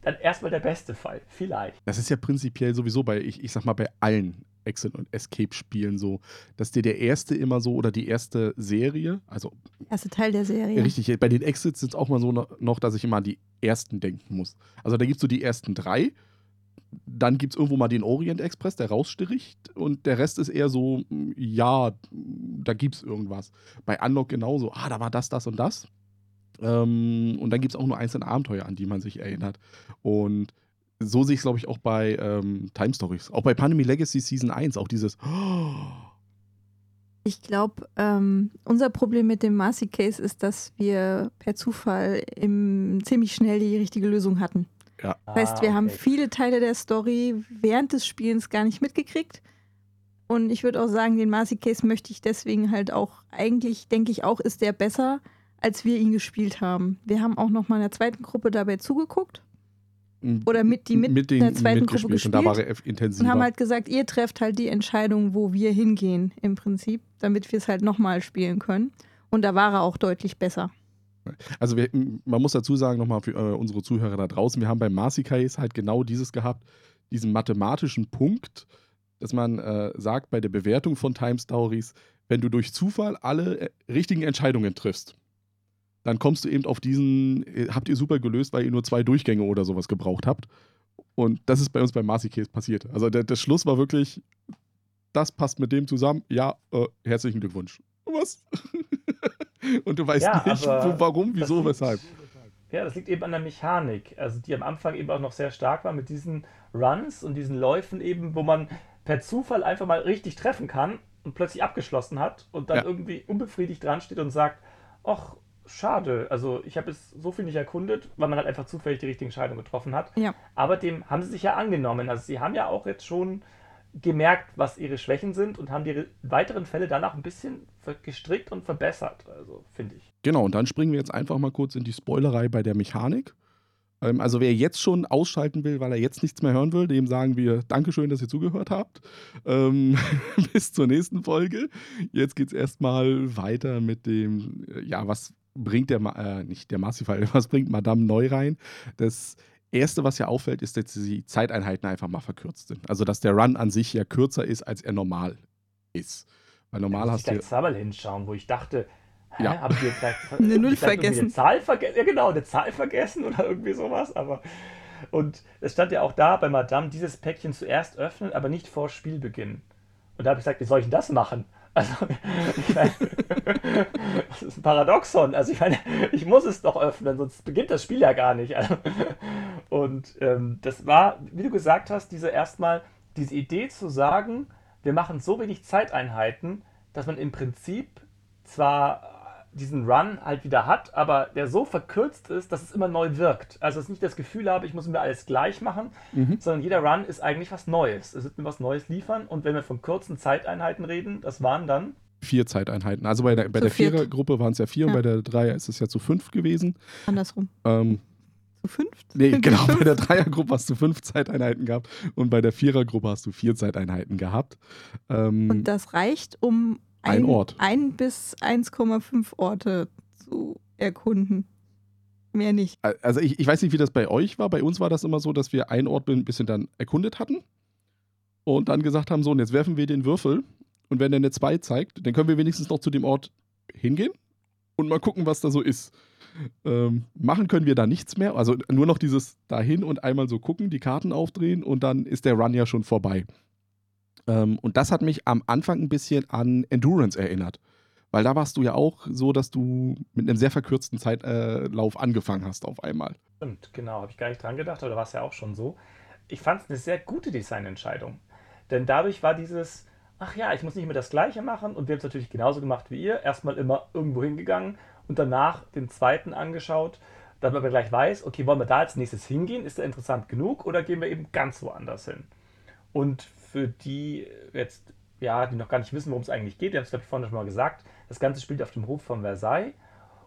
dann erstmal der beste Fall. Vielleicht. Das ist ja prinzipiell sowieso bei, ich, ich sag mal, bei allen Exit- und Escape-Spielen so, dass dir der erste immer so oder die erste Serie, also Erste Teil der Serie. richtig, bei den Exits sind es auch mal so no- noch, dass ich immer an die ersten denken muss. Also da gibt es so die ersten drei, dann gibt es irgendwo mal den Orient Express, der rausstricht und der Rest ist eher so, ja, da gibt es irgendwas. Bei Unlock genauso, ah, da war das, das und das. Ähm, und dann gibt es auch nur einzelne Abenteuer, an die man sich erinnert. Und so sehe ich es, glaube ich, auch bei ähm, Time Stories. Auch bei Pandemy Legacy Season 1, auch dieses. Ich glaube, ähm, unser Problem mit dem Marcy Case ist, dass wir per Zufall im, ziemlich schnell die richtige Lösung hatten. Das heißt, wir Ah, haben okay. viele Teile der Story während des Spielens gar nicht mitgekriegt. Und ich würde auch sagen, den Marcy Case möchte ich deswegen halt auch, eigentlich denke ich auch, ist der besser, als wir ihn gespielt haben. Wir haben auch noch mal in der zweiten Gruppe dabei zugeguckt Oder mit- die mit den, der zweiten Gruppe mitgespielt. Und da war gespielt er intensiver. und haben halt gesagt, ihr trefft halt die Entscheidung, wo wir hingehen im Prinzip, damit wir es halt nochmal spielen können. Und da war er auch deutlich besser. Also wir, man muss dazu sagen, nochmal für äh, unsere Zuhörer da draußen, wir haben beim Marcy Case halt genau dieses gehabt, diesen mathematischen Punkt, dass man äh, sagt bei der Bewertung von Time Stories, wenn du durch Zufall alle äh, richtigen Entscheidungen triffst, dann kommst du eben auf diesen, äh, habt ihr super gelöst, weil ihr nur zwei Durchgänge oder sowas gebraucht habt. Und das ist bei uns beim Marcy Case passiert. Also der, der Schluss war wirklich, das passt mit dem zusammen. Ja, äh, herzlichen Glückwunsch. Was? Und du weißt Ja, nicht, wo, warum, wieso, liegt- weshalb. Ja, das liegt eben an der Mechanik, also die am Anfang eben auch noch sehr stark war mit diesen Runs und diesen Läufen eben, wo man per Zufall einfach mal richtig treffen kann und plötzlich abgeschlossen hat und dann Ja. irgendwie unbefriedigt dran steht und sagt, ach, schade, also ich habe jetzt so viel nicht erkundet, weil man halt einfach zufällig die richtige Entscheidung getroffen hat. Ja. Aber dem haben sie sich ja angenommen. Also sie haben ja auch jetzt schon gemerkt, was ihre Schwächen sind und haben die weiteren Fälle danach ein bisschen gestrickt und verbessert, also finde ich. Genau, und dann springen wir jetzt einfach mal kurz in die Spoilerei bei der Mechanik. Ähm, also wer jetzt schon ausschalten will, weil er jetzt nichts mehr hören will, dem sagen wir Dankeschön, dass ihr zugehört habt. Ähm, bis zur nächsten Folge. Jetzt geht es erstmal weiter mit dem, äh, ja, was bringt der, äh, nicht der Massifal, was bringt Madame neu rein? Das Erste, was ja auffällt, ist, dass die Zeiteinheiten einfach mal verkürzt sind. Also, dass der Run an sich ja kürzer ist, als er normal ist. Weil normal da hast du. ich zweimal hinschauen, wo ich dachte, hä, Ja. habt ihr vielleicht Eine Null vergessen. Eine Zahl vergessen? Ja, genau, eine Zahl vergessen oder irgendwie sowas. Aber und es stand ja auch da bei Madame, dieses Päckchen zuerst öffnen, aber nicht vor Spielbeginn. Und da habe ich gesagt, wie soll ich denn das machen? Also, ich meine, das ist ein Paradoxon. Also, ich meine, ich muss es doch öffnen, sonst beginnt das Spiel ja gar nicht. Also, und ähm, das war, wie du gesagt hast, diese erstmal, diese Idee zu sagen, wir machen so wenig Zeiteinheiten, dass man im Prinzip zwar diesen Run halt wieder hat, aber der so verkürzt ist, dass es immer neu wirkt. Also dass ich nicht das Gefühl habe, ich muss mir alles gleich machen, Mhm. sondern jeder Run ist eigentlich was Neues. Es wird mir was Neues liefern und wenn wir von kurzen Zeiteinheiten reden, das waren dann vier Zeiteinheiten. Also bei der, bei Zu der. Vierergruppe waren es ja vier und Ja. bei der Dreier ist es ja zu fünf gewesen. Andersrum. Ähm, Zu fünft? nee, genau, bei der Dreiergruppe hast du fünf Zeiteinheiten gehabt und bei der Vierergruppe hast du vier Zeiteinheiten gehabt. Ähm, Und das reicht, um Ein Ort. ein bis 1,5 Orte zu erkunden. Mehr nicht. also ich, ich weiß nicht, wie das bei euch war. Bei uns war das immer so, dass wir einen Ort ein bisschen dann erkundet hatten und dann gesagt haben, so, und jetzt werfen wir den Würfel und wenn der eine 2 zeigt, dann können wir wenigstens noch zu dem Ort hingehen. und mal gucken, was da so ist. Ähm, machen können wir da nichts mehr. Also nur noch dieses dahin und einmal so gucken, die Karten aufdrehen und dann ist der Run ja schon vorbei. Ähm, und das hat mich am Anfang ein bisschen an Endurance erinnert. Weil da warst du ja auch so, dass du mit einem sehr verkürzten Zeitlauf äh, angefangen hast auf einmal. Stimmt, genau. Habe ich gar nicht dran gedacht, aber da war es ja auch schon so. Ich fand es eine sehr gute Designentscheidung. Denn dadurch war dieses, ach ja, ich muss nicht mehr das Gleiche machen. Und wir haben es natürlich genauso gemacht wie ihr. Erstmal immer irgendwo hingegangen und danach den zweiten angeschaut, damit man gleich weiß, okay, wollen wir da als nächstes hingehen? Ist der interessant genug oder gehen wir eben ganz woanders hin? Und für die jetzt, ja, die noch gar nicht wissen, worum es eigentlich geht, wir haben es, glaube ich, vorhin schon mal gesagt, das Ganze spielt auf dem Hof von Versailles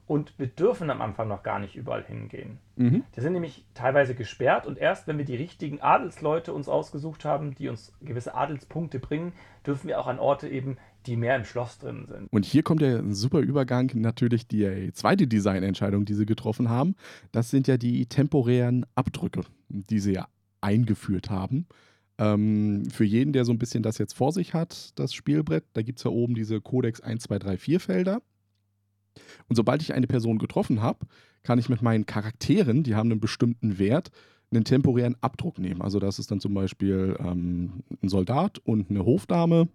und wir dürfen am Anfang noch gar nicht überall hingehen. Mhm. Die sind nämlich teilweise gesperrt und erst wenn wir die richtigen Adelsleute uns ausgesucht haben, die uns gewisse Adelspunkte bringen, dürfen wir auch an Orte eben, die mehr im Schloss drin sind. Und hier kommt der super Übergang natürlich die zweite Designentscheidung, die sie getroffen haben. Das sind ja die temporären Abdrücke, die sie ja eingeführt haben. Ähm, für jeden, der so ein bisschen das jetzt vor sich hat, das Spielbrett, da gibt es ja oben diese Codex 1, 2, 3, 4 Felder. Und sobald ich eine Person getroffen habe, kann ich mit meinen Charakteren, die haben einen bestimmten Wert, einen temporären Abdruck nehmen. Also das ist dann zum Beispiel ähm, ein Soldat und eine Hofdame.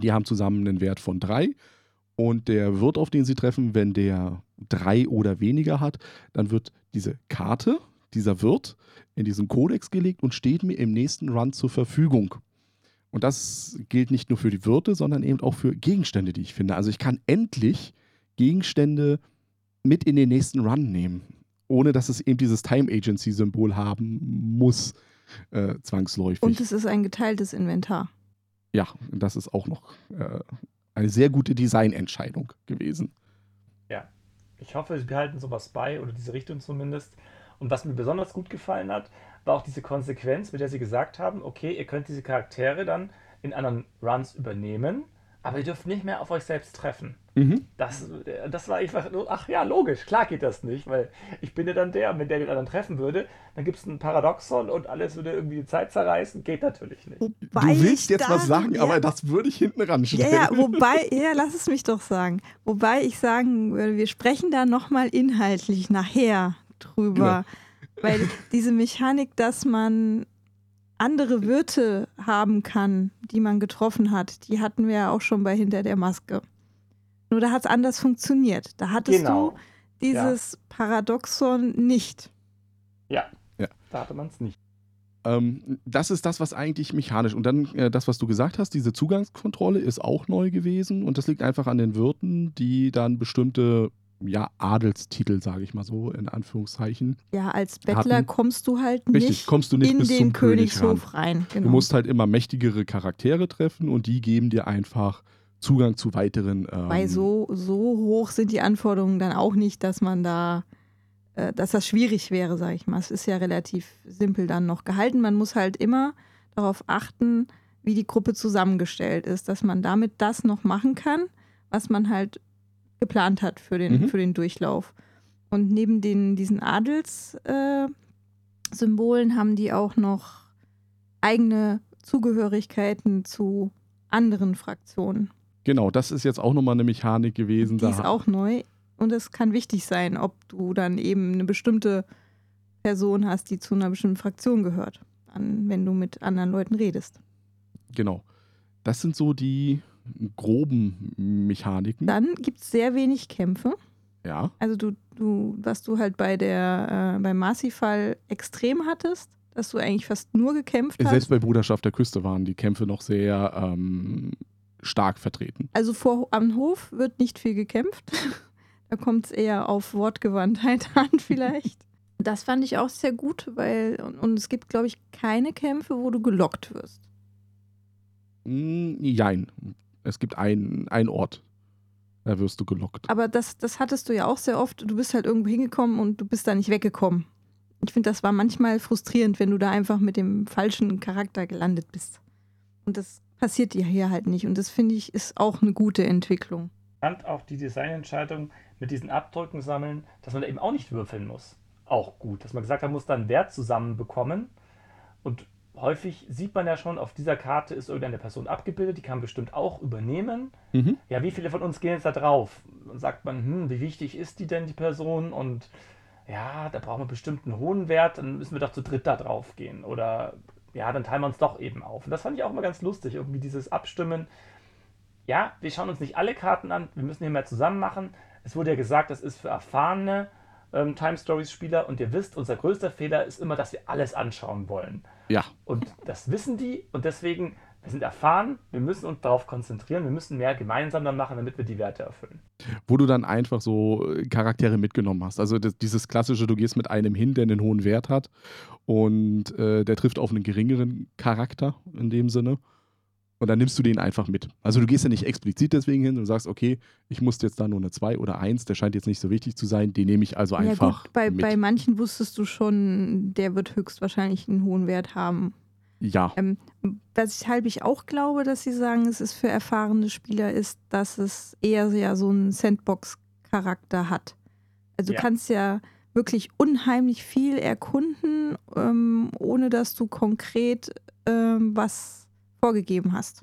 Die haben zusammen einen Wert von 3. Und der Wirt, auf den sie treffen, wenn der 3 oder weniger hat, dann wird diese Karte, dieser Wirt in diesen Kodex gelegt und steht mir im nächsten Run zur Verfügung. Und das gilt nicht nur für die Wirte, sondern eben auch für Gegenstände, die ich finde. Also ich kann endlich Gegenstände mit in den nächsten Run nehmen, ohne dass es eben dieses Time Agency-Symbol haben muss, äh, zwangsläufig. Und es ist ein geteiltes Inventar. Ja, das ist auch noch äh, eine sehr gute Designentscheidung gewesen. Ja, ich hoffe, sie behalten sowas bei oder diese Richtung zumindest. Und was mir besonders gut gefallen hat, war auch diese Konsequenz, mit der sie gesagt haben, okay, ihr könnt diese Charaktere dann in anderen Runs übernehmen, aber ihr dürft nicht mehr auf euch selbst treffen. Mhm. Das, das war einfach, ach ja, logisch, klar geht das nicht, weil ich bin ja dann der, wenn der den anderen treffen würde, dann gibt es ein Paradoxon und alles würde irgendwie die Zeit zerreißen, geht natürlich nicht. Wobei du willst jetzt dann, was sagen, ja, aber das würde ich hinten ran. Ja, ja, wobei, ja, lass es mich doch sagen. Wobei ich sagen würde, wir sprechen da nochmal inhaltlich nachher drüber. Ja. Weil diese Mechanik, dass man andere Wirte haben kann, die man getroffen hat, die hatten wir ja auch schon bei Hinter der Maske. Nur da hat es anders funktioniert. Da hattest genau. du dieses ja. Paradoxon nicht. Ja, ja. da hatte man es nicht. Ähm, das ist das, was eigentlich mechanisch. Und dann äh, das, was du gesagt hast, diese Zugangskontrolle ist auch neu gewesen. Und das liegt einfach an den Wirten, die dann bestimmte ja, Adelstitel, sage ich mal so, in Anführungszeichen. Ja, als Bettler hatten. kommst du halt nicht, Richtig, kommst du nicht in bis den zum Königshof rein. rein. Genau. Du musst halt immer mächtigere Charaktere treffen und die geben dir einfach Zugang zu weiteren. Ähm Weil so, so hoch sind die Anforderungen dann auch nicht, dass man da, äh, dass das schwierig wäre, sage ich mal. Es ist ja relativ simpel dann noch gehalten. Man muss halt immer darauf achten, wie die Gruppe zusammengestellt ist, dass man damit das noch machen kann, was man halt geplant hat für den, mhm. für den Durchlauf. Und neben den, diesen Adelssymbolen äh, haben die auch noch eigene Zugehörigkeiten zu anderen Fraktionen. Genau, das ist jetzt auch nochmal eine Mechanik gewesen. Die ist auch neu und es kann wichtig sein, ob du dann eben eine bestimmte Person hast, die zu einer bestimmten Fraktion gehört, an, wenn du mit anderen Leuten redest. Genau. Das sind so die groben Mechaniken. Dann gibt es sehr wenig Kämpfe. Ja. Also du, du, was du halt bei der äh, beim Marcy-Fall extrem hattest, dass du eigentlich fast nur gekämpft hast. Selbst bei Bruderschaft der Küste waren die Kämpfe noch sehr ähm, stark vertreten. Also vor am Hof wird nicht viel gekämpft. da kommt es eher auf Wortgewandtheit an, vielleicht. Das fand ich auch sehr gut, weil und, und es gibt, glaube ich, keine Kämpfe, wo du gelockt wirst. Mm, jein. Es gibt einen Ort, da wirst du gelockt. Aber das, das hattest du ja auch sehr oft. Du bist halt irgendwo hingekommen und du bist da nicht weggekommen. Ich finde, das war manchmal frustrierend, wenn du da einfach mit dem falschen Charakter gelandet bist. Und das passiert dir hier halt nicht. Und das finde ich ist auch eine gute Entwicklung. Ich fand auch die Designentscheidung mit diesen Abdrücken sammeln, dass man da eben auch nicht würfeln muss. Auch gut. Dass man gesagt hat, man muss da einen Wert zusammenbekommen und häufig sieht man ja schon, auf dieser Karte ist irgendeine Person abgebildet, die kann bestimmt auch übernehmen. Mhm. Ja, wie viele von uns gehen jetzt da drauf? Und sagt man, hm, wie wichtig ist die denn, die Person? Und ja, da brauchen wir bestimmt einen hohen Wert, dann müssen wir doch zu dritt da drauf gehen. Oder ja, dann teilen wir uns doch eben auf. Und das fand ich auch immer ganz lustig, irgendwie dieses Abstimmen. Ja, wir schauen uns nicht alle Karten an, wir müssen hier mehr zusammen machen. Es wurde ja gesagt, das ist für erfahrene ähm, Time Stories Spieler und ihr wisst, unser größter Fehler ist immer, dass wir alles anschauen wollen. Ja. Und das wissen die und deswegen, wir sind erfahren, wir müssen uns darauf konzentrieren, wir müssen mehr gemeinsam dann machen, damit wir die Werte erfüllen. Wo du dann einfach so äh, Charaktere mitgenommen hast. Also das, dieses klassische, du gehst mit einem hin, der einen hohen Wert hat und äh, der trifft auf einen geringeren Charakter in dem Sinne. Und dann nimmst du den einfach mit. Also du gehst ja nicht explizit deswegen hin und sagst, okay, ich muss jetzt da nur eine 2 oder 1, der scheint jetzt nicht so wichtig zu sein, den nehme ich also Ja, einfach gut, bei, mit. bei manchen wusstest du schon, der wird höchstwahrscheinlich einen hohen Wert haben. ja, Ähm, weshalb ich auch glaube, dass sie sagen, es ist für erfahrene Spieler, ist, dass es eher ja so einen Sandbox-Charakter hat. Also Ja. du kannst ja wirklich unheimlich viel erkunden, ähm, ohne dass du konkret ähm, was vorgegeben hast.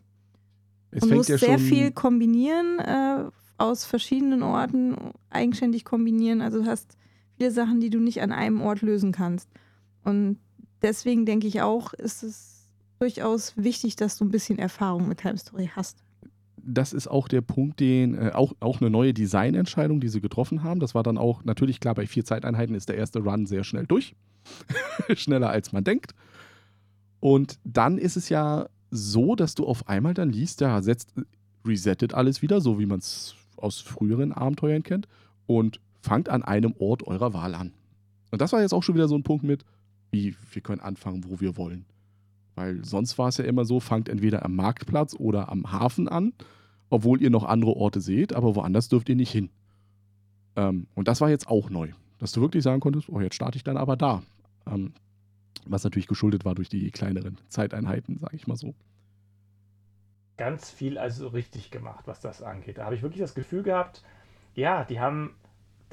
es fängt musst ja sehr viel kombinieren, äh, aus verschiedenen Orten eigenständig kombinieren. Also du hast viele Sachen, die du nicht an einem Ort lösen kannst. Und deswegen denke ich auch, ist es durchaus wichtig, dass du ein bisschen Erfahrung mit Time Story hast. das ist auch der Punkt, den äh, auch, auch eine neue Designentscheidung, die sie getroffen haben. Das war dann auch natürlich klar, bei vier Zeiteinheiten ist der erste Run sehr schnell durch. Schneller als man denkt. Und dann ist es ja so, dass du auf einmal dann liest, ja, setzt, resettet alles wieder, so wie man es aus früheren Abenteuern kennt, und fangt an einem Ort eurer Wahl an. Und das war jetzt auch schon wieder so ein Punkt mit, wie wir können anfangen, wo wir wollen. Weil sonst war es ja immer so, fangt entweder am Marktplatz oder am Hafen an, obwohl ihr noch andere Orte seht, aber woanders dürft ihr nicht hin. Ähm, und das war jetzt auch neu, dass du wirklich sagen konntest, oh, jetzt starte ich dann aber da. Ähm, was natürlich geschuldet war durch die kleineren Zeiteinheiten, sage ich mal so. Ganz viel also richtig gemacht, was das angeht. Da habe ich wirklich das Gefühl gehabt, ja, die haben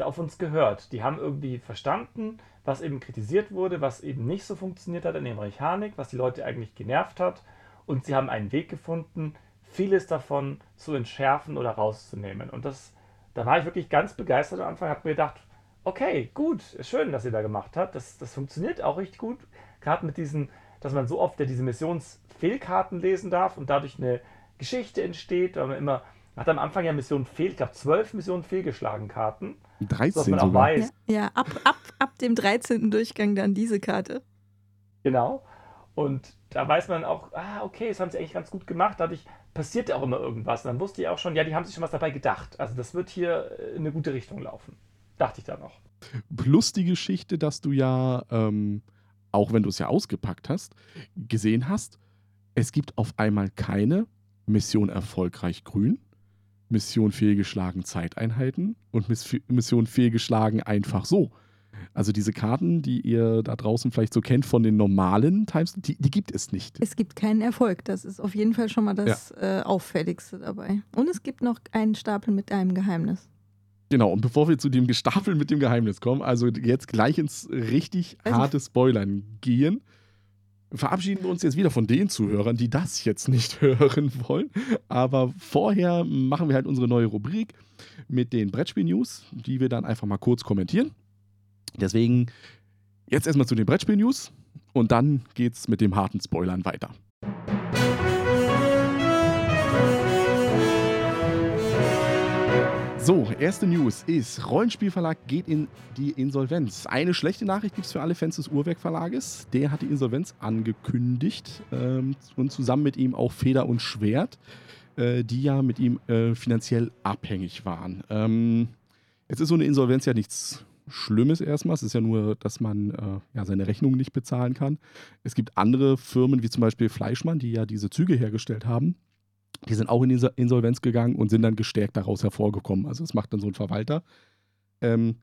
auf uns gehört. Die haben irgendwie verstanden, was eben kritisiert wurde, was eben nicht so funktioniert hat in der Mechanik, was die Leute eigentlich genervt hat. Und sie haben einen Weg gefunden, vieles davon zu entschärfen oder rauszunehmen. Und das, da war ich wirklich ganz begeistert am Anfang, habe mir gedacht, okay, gut, schön, dass ihr da gemacht habt. Das, das funktioniert auch richtig gut. Gerade mit diesen, dass man so oft ja diese Missionsfehlkarten lesen darf und dadurch eine Geschichte entsteht, weil man immer, man hat am Anfang ja Missionen fehl, ich glaube zwölf Missionen fehlgeschlagen Karten, so dass 13 man auch sogar. weiß, Ja, ja ab, ab, ab dem 13. Durchgang dann diese Karte. Genau. Und da weiß man auch, ah, okay, das haben sie eigentlich ganz gut gemacht. Dadurch passiert ja auch immer irgendwas. Und dann wusste ich auch schon, ja, die haben sich schon was dabei gedacht. Also das wird hier äh, in eine gute Richtung laufen. Dachte ich dann noch. Plus die Geschichte, dass du ja, ähm, auch wenn du es ja ausgepackt hast, gesehen hast, es gibt auf einmal keine Mission erfolgreich grün, Mission fehlgeschlagen Zeiteinheiten und Miss Mission fehlgeschlagen einfach so. Also diese Karten, die ihr da draußen vielleicht so kennt von den normalen Times, die, die gibt es nicht. Es gibt keinen Erfolg. Das ist auf jeden Fall schon mal das äh, Auffälligste dabei. Und es gibt noch einen Stapel mit einem Geheimnis. Genau, und bevor wir zu dem Gestapel mit dem Geheimnis kommen, also jetzt gleich ins richtig Also- harte Spoilern gehen, verabschieden wir uns jetzt wieder von den Zuhörern, die das jetzt nicht hören wollen. Aber vorher machen wir halt unsere neue Rubrik mit den Brettspiel-News, die wir dann einfach mal kurz kommentieren. Deswegen jetzt erstmal zu den Brettspiel-News und dann geht's mit dem harten Spoilern weiter. So, erste News ist, Rollenspielverlag geht in die Insolvenz. Eine schlechte Nachricht gibt es für alle Fans des Uhrwerk Verlages. Der hat die Insolvenz angekündigt ähm, und zusammen mit ihm auch Feder und Schwert, äh, die ja mit ihm äh, finanziell abhängig waren. Ähm, jetzt ist so eine Insolvenz ja nichts Schlimmes erstmal. Es ist ja nur, dass man äh, ja, seine Rechnungen nicht bezahlen kann. Es gibt andere Firmen, wie zum Beispiel Fleischmann, die ja diese Züge hergestellt haben. Die sind auch in diese Insolvenz gegangen und sind dann gestärkt daraus hervorgekommen. Also das macht dann so ein Verwalter. Ähm,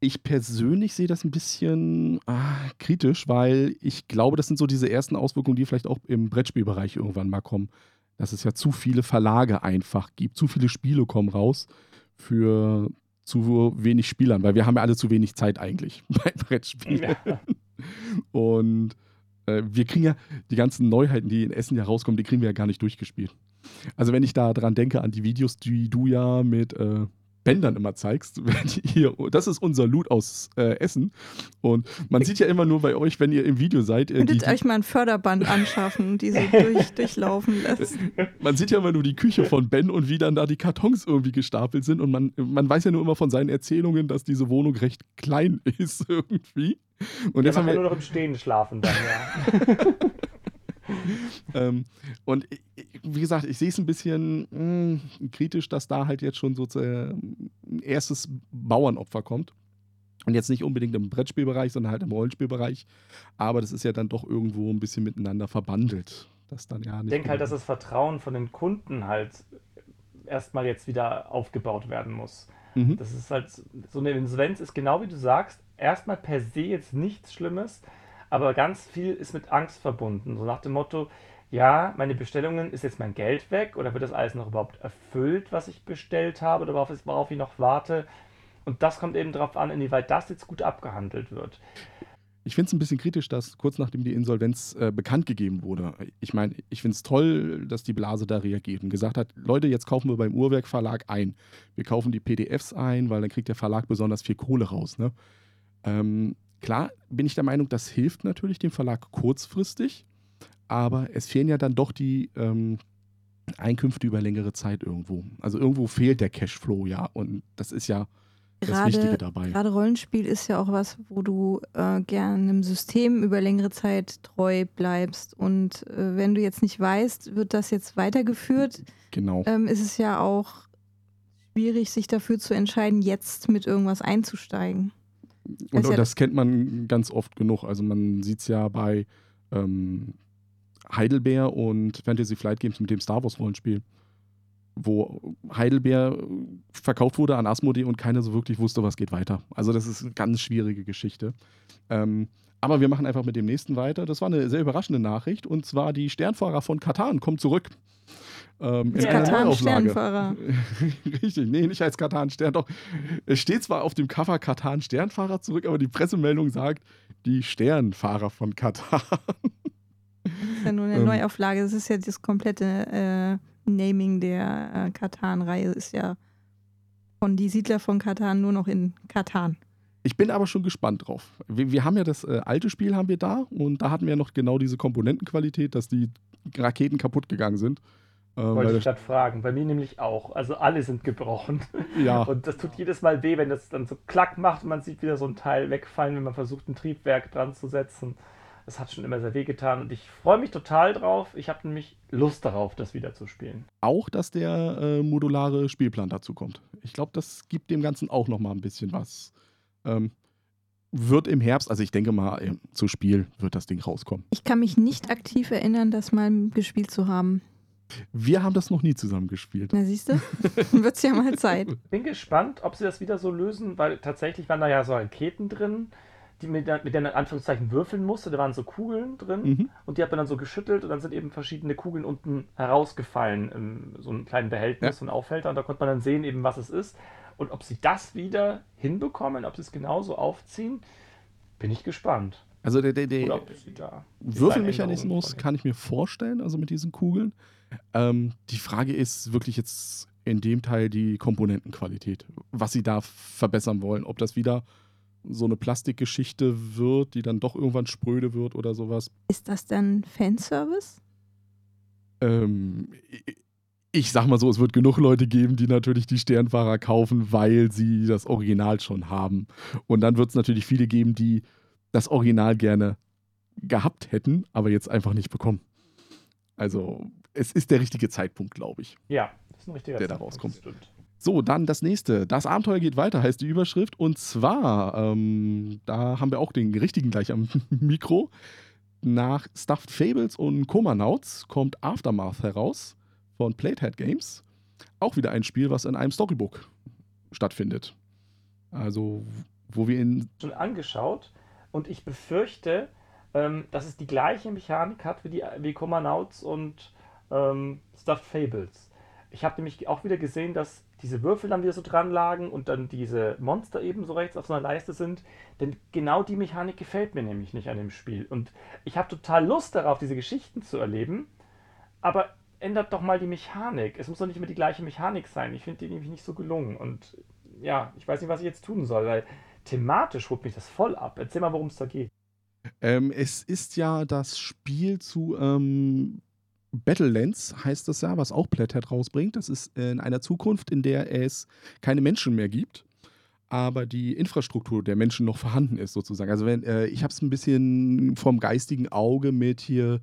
ich persönlich sehe das ein bisschen ah, kritisch, weil ich glaube, das sind so diese ersten Auswirkungen, die vielleicht auch im Brettspielbereich irgendwann mal kommen. Dass es ja zu viele Verlage einfach gibt. Zu viele Spiele kommen raus für zu wenig Spielern, weil wir haben ja alle zu wenig Zeit eigentlich bei Brettspielen. Ja. Und äh, wir kriegen ja die ganzen Neuheiten, die in Essen ja rauskommen, die kriegen wir ja gar nicht durchgespielt. Also wenn ich da dran denke an die Videos, die du ja mit äh, Bändern immer zeigst. Hier, das ist unser Loot aus äh, Essen. Und man sieht ja immer nur bei euch, wenn ihr im Video seid. Äh, Könntet euch mal ein Förderband anschaffen, die so durch, durchlaufen lässt. Man sieht ja immer nur die Küche von Ben und wie dann da die Kartons irgendwie gestapelt sind. Und man, man weiß ja nur immer von seinen Erzählungen, dass diese Wohnung recht klein ist irgendwie. Und ja, jetzt haben wir nur noch im Stehen schlafen dann, ja. ähm, und wie gesagt, ich sehe es ein bisschen mh, hm, kritisch, dass da halt jetzt schon so ein erstes Bauernopfer kommt. Und jetzt nicht unbedingt im Brettspielbereich, sondern halt im Rollenspielbereich. Aber das ist ja dann doch irgendwo ein bisschen miteinander verbandelt. Das dann ja ich denke halt, dass das Vertrauen von den Kunden halt erstmal jetzt wieder aufgebaut werden muss. Mhm. Das ist halt so eine Insolvenz ist genau wie du sagst, erstmal per se jetzt nichts Schlimmes, aber ganz viel ist mit Angst verbunden. So nach dem Motto, ja, meine Bestellungen, ist jetzt mein Geld weg oder wird das alles noch überhaupt erfüllt, was ich bestellt habe oder worauf, ich noch warte? Und das kommt eben darauf an, inwieweit das jetzt gut abgehandelt wird. Ich finde es ein bisschen kritisch, dass kurz nachdem die Insolvenz äh, bekannt gegeben wurde, ich meine, ich finde es toll, dass die Blase da reagiert und gesagt hat, Leute, jetzt kaufen wir beim Uhrwerk Verlag ein. Wir kaufen die PDFs ein, weil dann kriegt der Verlag besonders viel Kohle raus. Ne? Ähm, Klar bin ich der Meinung, das hilft natürlich dem Verlag kurzfristig, aber es fehlen ja dann doch die ähm, Einkünfte über längere Zeit irgendwo. Also irgendwo fehlt der Cashflow ja und das ist ja das Wichtige dabei. Gerade Rollenspiel ist ja auch was, wo du äh, gerne einem System über längere Zeit treu bleibst. Und äh, wenn du jetzt nicht weißt, wird das jetzt weitergeführt, genau. ähm, ist es ja auch schwierig, sich dafür zu entscheiden, jetzt mit irgendwas einzusteigen. Und, und, das kennt man ganz oft genug. Also man sieht es ja bei ähm, Heidelbeer und Fantasy Flight Games mit dem Star Wars Rollenspiel, wo Heidelbeer verkauft wurde an Asmodee und keiner so wirklich wusste, was geht weiter. Also das ist eine ganz schwierige Geschichte. Ähm, aber wir machen einfach mit dem nächsten weiter. Das war eine sehr überraschende Nachricht und zwar die Sternfahrer von Katan kommen zurück. Ähm, als Katan-Sternfahrer. Richtig, nee, nicht als Katan-Stern. Doch, es steht zwar auf dem Cover Katan-Sternfahrer zurück, aber die Pressemeldung sagt die Sternfahrer von Katan. Das ist ja nur eine ähm, Neuauflage. Das ist ja das komplette äh, Naming der äh, Katan-Reihe. Ist ja von die Siedler von Katan nur noch in Katan. Ich bin aber schon gespannt drauf. Wir, wir haben ja das äh, alte Spiel haben wir da und da hatten wir ja noch genau diese Komponentenqualität, dass die Raketen kaputt gegangen sind. Äh, Wollte ich gerade fragen. Bei mir nämlich auch. Also alle sind gebrochen. Ja. Und das tut jedes Mal weh, wenn das dann so klack macht und man sieht wieder so ein Teil wegfallen, wenn man versucht, ein Triebwerk dran zu setzen. Das hat schon immer sehr weh getan und ich freue mich total drauf. Ich habe nämlich Lust darauf, das wieder zu spielen. Auch, dass der äh, modulare Spielplan dazu kommt. Ich glaube, das gibt dem Ganzen auch noch mal ein bisschen was. Ähm, wird im Herbst, also ich denke mal, äh, zu Spiel wird das Ding rauskommen. Ich kann mich nicht aktiv erinnern, das mal gespielt zu haben. Wir haben das noch nie zusammen gespielt. Na, siehst du? Wird es ja mal Zeit. Bin gespannt, ob sie das wieder so lösen, weil tatsächlich waren da ja so Raketen drin, die mit, der, mit denen in Anführungszeichen würfeln musste. Da waren so Kugeln drin mhm. und die hat man dann so geschüttelt und dann sind eben verschiedene Kugeln unten herausgefallen in so einem kleinen Behältnis, ja. so ein Aufhälter und da konnte man dann sehen, eben was es ist. Und ob sie das wieder hinbekommen, ob sie es genauso aufziehen, bin ich gespannt. Also der, der, der Würfelmechanismus kann ich mir vorstellen, also mit diesen Kugeln. Ähm, die Frage ist wirklich jetzt in dem Teil die Komponentenqualität, was sie da verbessern wollen. Ob das wieder so eine Plastikgeschichte wird, die dann doch irgendwann spröde wird oder sowas. Ist das dann Fanservice? Ähm, ich sag mal so, es wird genug Leute geben, die natürlich die Sternfahrer kaufen, weil sie das Original schon haben. Und dann wird es natürlich viele geben, die das Original gerne gehabt hätten, aber jetzt einfach nicht bekommen. Also es ist der richtige Zeitpunkt, glaube ich. Ja, das ist ein richtiger der Zeitpunkt. Der da rauskommt. So, dann das nächste. Das Abenteuer geht weiter, heißt die Überschrift. Und zwar, ähm, da haben wir auch den richtigen gleich am Mikro. Nach Stuffed Fables und Comanauts kommt Aftermath heraus von Platehead Games. Auch wieder ein Spiel, was in einem Storybook stattfindet. Also, wo wir in. Schon angeschaut und ich befürchte, ähm, dass es die gleiche Mechanik hat wie, die, wie Comanauts und ähm, Stuffed Fables. ich habe nämlich auch wieder gesehen, dass diese Würfel dann wieder so dran lagen und dann diese Monster eben so rechts auf so einer Leiste sind. Denn genau die Mechanik gefällt mir nämlich nicht an dem Spiel. Und ich habe total Lust darauf, diese Geschichten zu erleben. Aber ändert doch mal die Mechanik. Es muss doch nicht immer die gleiche Mechanik sein. Ich finde die nämlich nicht so gelungen. Und ja, ich weiß nicht, was ich jetzt tun soll, weil thematisch holt mich das voll ab. Erzähl mal, worum es da geht. Ähm, es ist ja das Spiel zu ähm, Battlelands, heißt das ja, was auch Plättet rausbringt. Das ist in einer Zukunft, in der es keine Menschen mehr gibt, aber die Infrastruktur der Menschen noch vorhanden ist, sozusagen. Also, wenn, äh, ich habe es ein bisschen vom geistigen Auge mit hier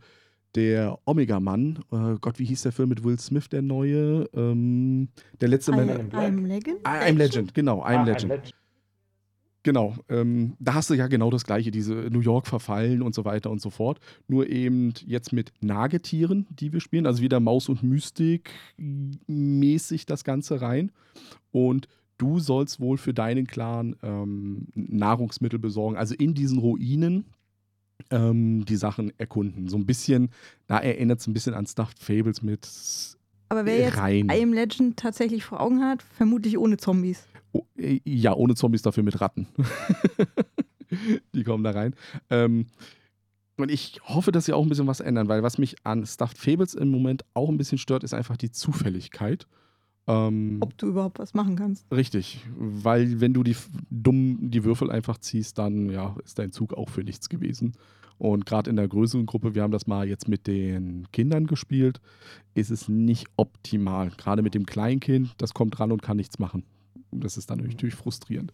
der Omega-Mann. Äh, Gott, wie hieß der Film mit Will Smith, der neue? Ähm, der letzte I'm, Man. I'm Legend? I'm Legend, genau, I'm Ach, Legend. Legend. Genau, ähm, da hast du ja genau das gleiche, diese New York verfallen und so weiter und so fort. Nur eben jetzt mit Nagetieren, die wir spielen, also wieder Maus und Mystik mäßig das Ganze rein. Und du sollst wohl für deinen Clan ähm, Nahrungsmittel besorgen, also in diesen Ruinen ähm, die Sachen erkunden. So ein bisschen, da erinnert es ein bisschen an Stuffed Fables mit Aber wer jetzt rein. I Am Legend tatsächlich vor Augen hat, vermutlich ohne Zombies. Oh, ja, ohne Zombies, dafür mit Ratten. die kommen da rein. Ähm, und ich hoffe, dass sie auch ein bisschen was ändern, weil was mich an Stuffed Fables im Moment auch ein bisschen stört, ist einfach die Zufälligkeit. Ähm, Ob du überhaupt was machen kannst. richtig, weil wenn du die f- dumm die Würfel einfach ziehst, dann ja, ist dein Zug auch für nichts gewesen. Und gerade in der größeren Gruppe, wir haben das mal jetzt mit den Kindern gespielt, ist es nicht optimal. Gerade mit dem Kleinkind, das kommt ran und kann nichts machen. Und das ist dann natürlich frustrierend.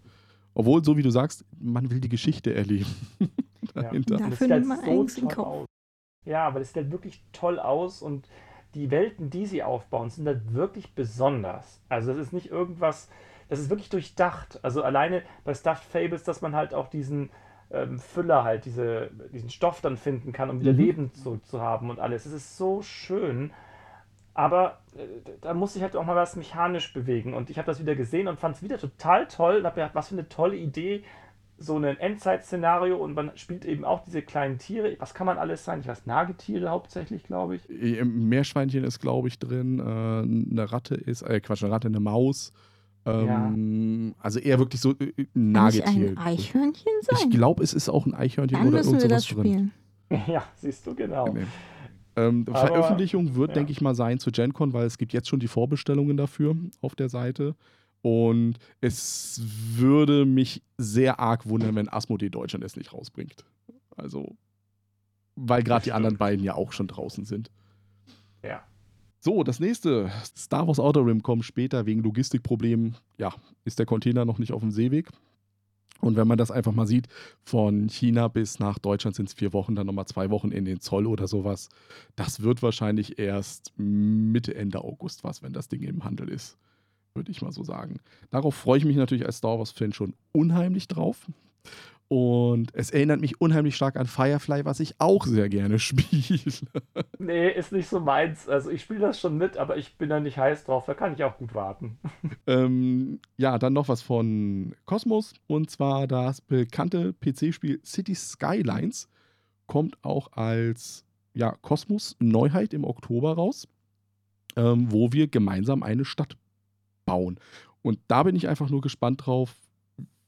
Obwohl, so wie du sagst, man will die Geschichte erleben. dahinter. Ja. Dafür sieht nimmt halt man so toll Kauf. aus. Ja, aber das sieht halt wirklich toll aus und die Welten, die sie aufbauen, sind halt wirklich besonders. Also das ist nicht irgendwas, das ist wirklich durchdacht. Also alleine bei Stuffed Fables, dass man halt auch diesen ähm, Füller halt, diese, diesen Stoff dann finden kann, um wieder Mhm. Leben zurückzuhaben und alles. Es ist so schön. Aber äh, da muss ich halt auch mal was mechanisch bewegen. Und ich habe das wieder gesehen und fand es wieder total toll und habe gedacht, was für eine tolle Idee, so ein Endzeit-Szenario und man spielt eben auch diese kleinen Tiere. Was kann man alles sein? Ich weiß, Nagetiere hauptsächlich, glaube ich. Äh, Meerschweinchen ist, glaube ich, drin. Äh, eine Ratte ist, äh, Quatsch, eine Ratte, eine Maus. Ähm, Also eher wirklich so äh, Kann Nagetier. nicht ein Eichhörnchen Ich sein? glaube, es ist auch ein Eichhörnchen Dann oder müssen irgend wir sowas das drin. spielen. Ja, siehst du, genau. Nee. Ähm, Veröffentlichung wird, ja. denke ich mal, sein zu GenCon, weil es gibt jetzt schon die Vorbestellungen dafür auf der Seite. Und es würde mich sehr arg wundern, wenn Asmodee Deutschland es nicht rausbringt. Also, weil gerade die anderen beiden ja auch schon draußen sind. Ja. So, das nächste. Star Wars Outer Rim kommt später wegen Logistikproblemen. Ja, ist der Container noch nicht auf dem Seeweg. Und wenn man das einfach mal sieht, von China bis nach Deutschland sind es vier Wochen, dann nochmal zwei Wochen in den Zoll oder sowas. Das wird wahrscheinlich erst Mitte, Ende August was, wenn das Ding im Handel ist. Würde ich mal so sagen. Darauf freue ich mich natürlich als Star Wars-Fan schon unheimlich drauf. Und es erinnert mich unheimlich stark an Firefly, was ich auch sehr gerne spiele. Nee, ist nicht so meins. Also ich spiele das schon mit, aber ich bin da nicht heiß drauf. Da kann ich auch gut warten. Ähm, ja, dann noch was von Cosmos und zwar das bekannte PC-Spiel City Skylines kommt auch als ja, Kosmos-Neuheit im Oktober raus, ähm, wo wir gemeinsam eine Stadt bauen. Und da bin ich einfach nur gespannt drauf,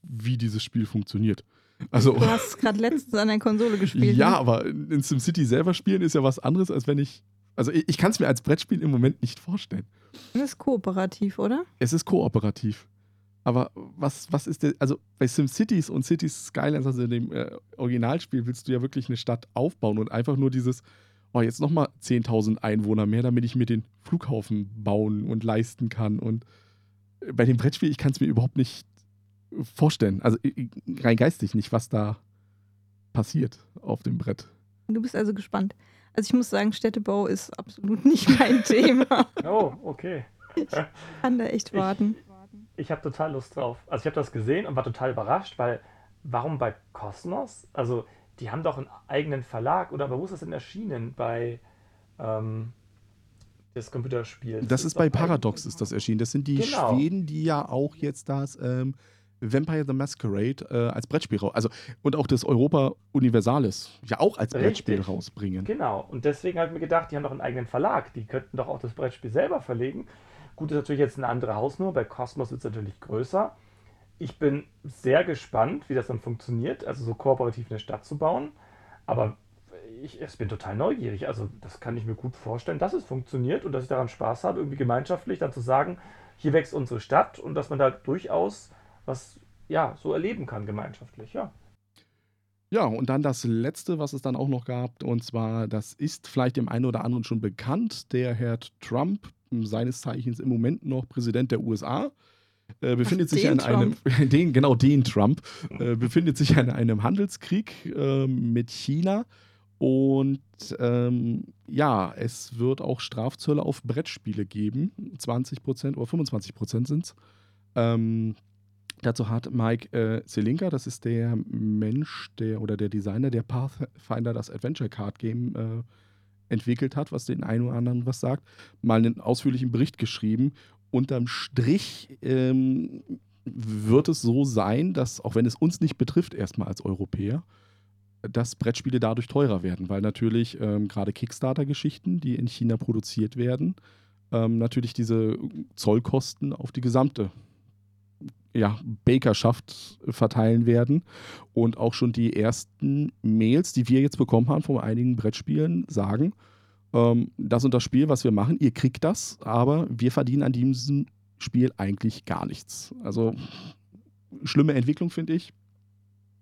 wie dieses Spiel funktioniert. Also, Du hast es gerade letztens an der Konsole gespielt. ja, ne? aber in SimCity selber spielen ist ja was anderes, als wenn ich. Also, ich, ich kann es mir als Brettspiel im Moment nicht vorstellen. Das ist kooperativ, oder? Es ist kooperativ. Aber was, was ist der, also bei SimCities und Cities Skylines, also in dem äh, Originalspiel, willst du ja wirklich eine Stadt aufbauen und einfach nur dieses, oh, jetzt nochmal 10.000 Einwohner mehr, damit ich mir den Flughafen bauen und leisten kann. Und äh, bei dem Brettspiel, ich kann es mir überhaupt nicht vorstellen, also rein geistig nicht, was da passiert auf dem Brett. Du bist also gespannt. Also ich muss sagen, Städtebau ist absolut nicht mein Thema. Oh, okay. Kann da echt warten. Ich habe total Lust drauf. Also ich habe das gesehen und war total überrascht, weil warum bei Cosmos? Also die haben doch einen eigenen Verlag oder wo ist das denn erschienen? Bei ähm, das Computerspiel. Das ist bei doch Paradox ist das erschienen. Das sind die Genau. Schweden, die ja auch jetzt das ähm, Vampire the Masquerade äh, als Brettspiel raus. Also, und auch das Europa Universalis ja auch als Brettspiel Richtig. rausbringen. Genau. Und deswegen habe ich mir gedacht, die haben doch einen eigenen Verlag. Die könnten doch auch das Brettspiel selber verlegen. Gut, ist natürlich jetzt eine andere Hausnummer. Bei Cosmos wird es natürlich größer. Ich bin sehr gespannt, wie das dann funktioniert, also so kooperativ eine Stadt zu bauen. Aber ich, ich bin total neugierig. Also, das kann ich mir gut vorstellen, dass es funktioniert und dass ich daran Spaß habe, irgendwie gemeinschaftlich dann zu sagen, hier wächst unsere Stadt und dass man da durchaus was ja, so erleben kann gemeinschaftlich, ja. Ja, und dann das letzte, was es dann auch noch gab, und zwar, das ist vielleicht dem einen oder anderen schon bekannt, der Herr Trump, seines Zeichens im Moment noch Präsident der USA, äh, befindet Ach, sich in einem, den, genau den Trump, äh, befindet sich in einem Handelskrieg äh, mit China. Und ähm, ja, es wird auch Strafzölle auf Brettspiele geben. 20 Prozent oder 25 Prozent sind es. Ähm, dazu hat Mike äh, Selinka, das ist der Mensch, der oder der Designer, der Pathfinder, das Adventure Card Game äh, entwickelt hat, was den einen oder anderen was sagt, mal einen ausführlichen Bericht geschrieben. Unterm Strich ähm, wird es so sein, dass, auch wenn es uns nicht betrifft, erstmal als Europäer, dass Brettspiele dadurch teurer werden, weil natürlich ähm, gerade Kickstarter-Geschichten, die in China produziert werden, ähm, natürlich diese Zollkosten auf die gesamte ja, Bakerschaft verteilen werden. Und auch schon die ersten Mails, die wir jetzt bekommen haben von einigen Brettspielen, sagen, ähm, das und das Spiel, was wir machen, ihr kriegt das, aber wir verdienen an diesem Spiel eigentlich gar nichts. Also schlimme Entwicklung, finde ich.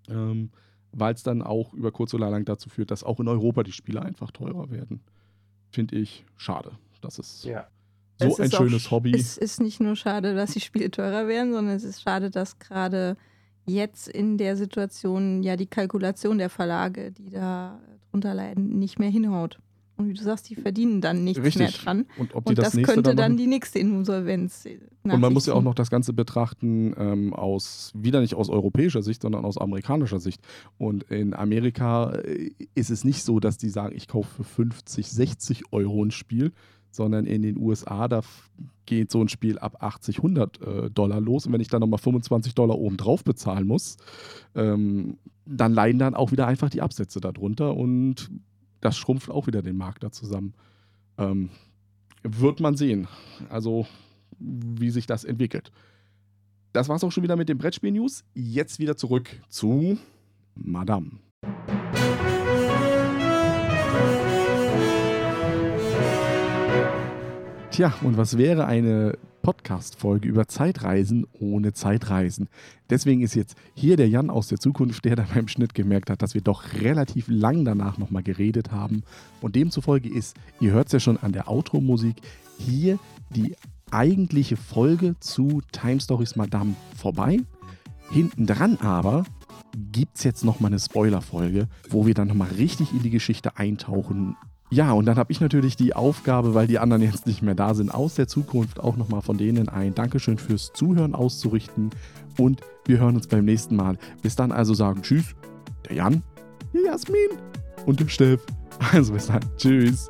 Ähm, weil es dann auch über kurz oder lang dazu führt, dass auch in Europa die Spiele einfach teurer werden. Finde ich schade. Das ist Ja. So ein auch schönes sch- Hobby. Es ist nicht nur schade, dass die Spiele teurer werden, sondern es ist schade, dass gerade jetzt in der Situation ja die Kalkulation der Verlage, die da drunter leiden, nicht mehr hinhaut. Und wie du sagst, die verdienen dann nichts Richtig. mehr dran. Und ob die Und das, das, könnte dann dann die nächste Insolvenz. Und man muss ja auch noch das Ganze betrachten ähm, aus, wieder nicht aus europäischer Sicht, sondern aus amerikanischer Sicht. Und in Amerika äh, ist es nicht so, dass die sagen, ich kaufe für 50, 60 Euro ein Spiel, sondern in den USA, da geht so ein Spiel ab 80, 100 äh, Dollar los. Und wenn ich dann nochmal 25 Dollar oben drauf bezahlen muss, ähm, dann leiden dann auch wieder einfach die Absätze darunter und das schrumpft auch wieder den Markt da zusammen. Ähm, wird man sehen. Also, wie sich das entwickelt. Das war's auch schon wieder mit den Brettspiel-News. Jetzt wieder zurück zu Madame. Tja, und was wäre eine Podcast-Folge über Zeitreisen ohne Zeitreisen? Deswegen ist jetzt hier der Jan aus der Zukunft, der da beim Schnitt gemerkt hat, dass wir doch relativ lang danach nochmal geredet haben. Und demzufolge ist, ihr hört es ja schon an der Outro-Musik, hier die eigentliche Folge zu Time Stories Madame vorbei. Hinten dran aber gibt es jetzt nochmal eine Spoiler-Folge, wo wir dann nochmal richtig in die Geschichte eintauchen. Ja, und dann habe ich natürlich die Aufgabe, weil die anderen jetzt nicht mehr da sind, aus der Zukunft auch nochmal von denen ein Dankeschön fürs Zuhören auszurichten. Und wir hören uns beim nächsten Mal. Bis dann also sagen Tschüss, der Jan, die Jasmin und der Steff. Also bis dann. Tschüss.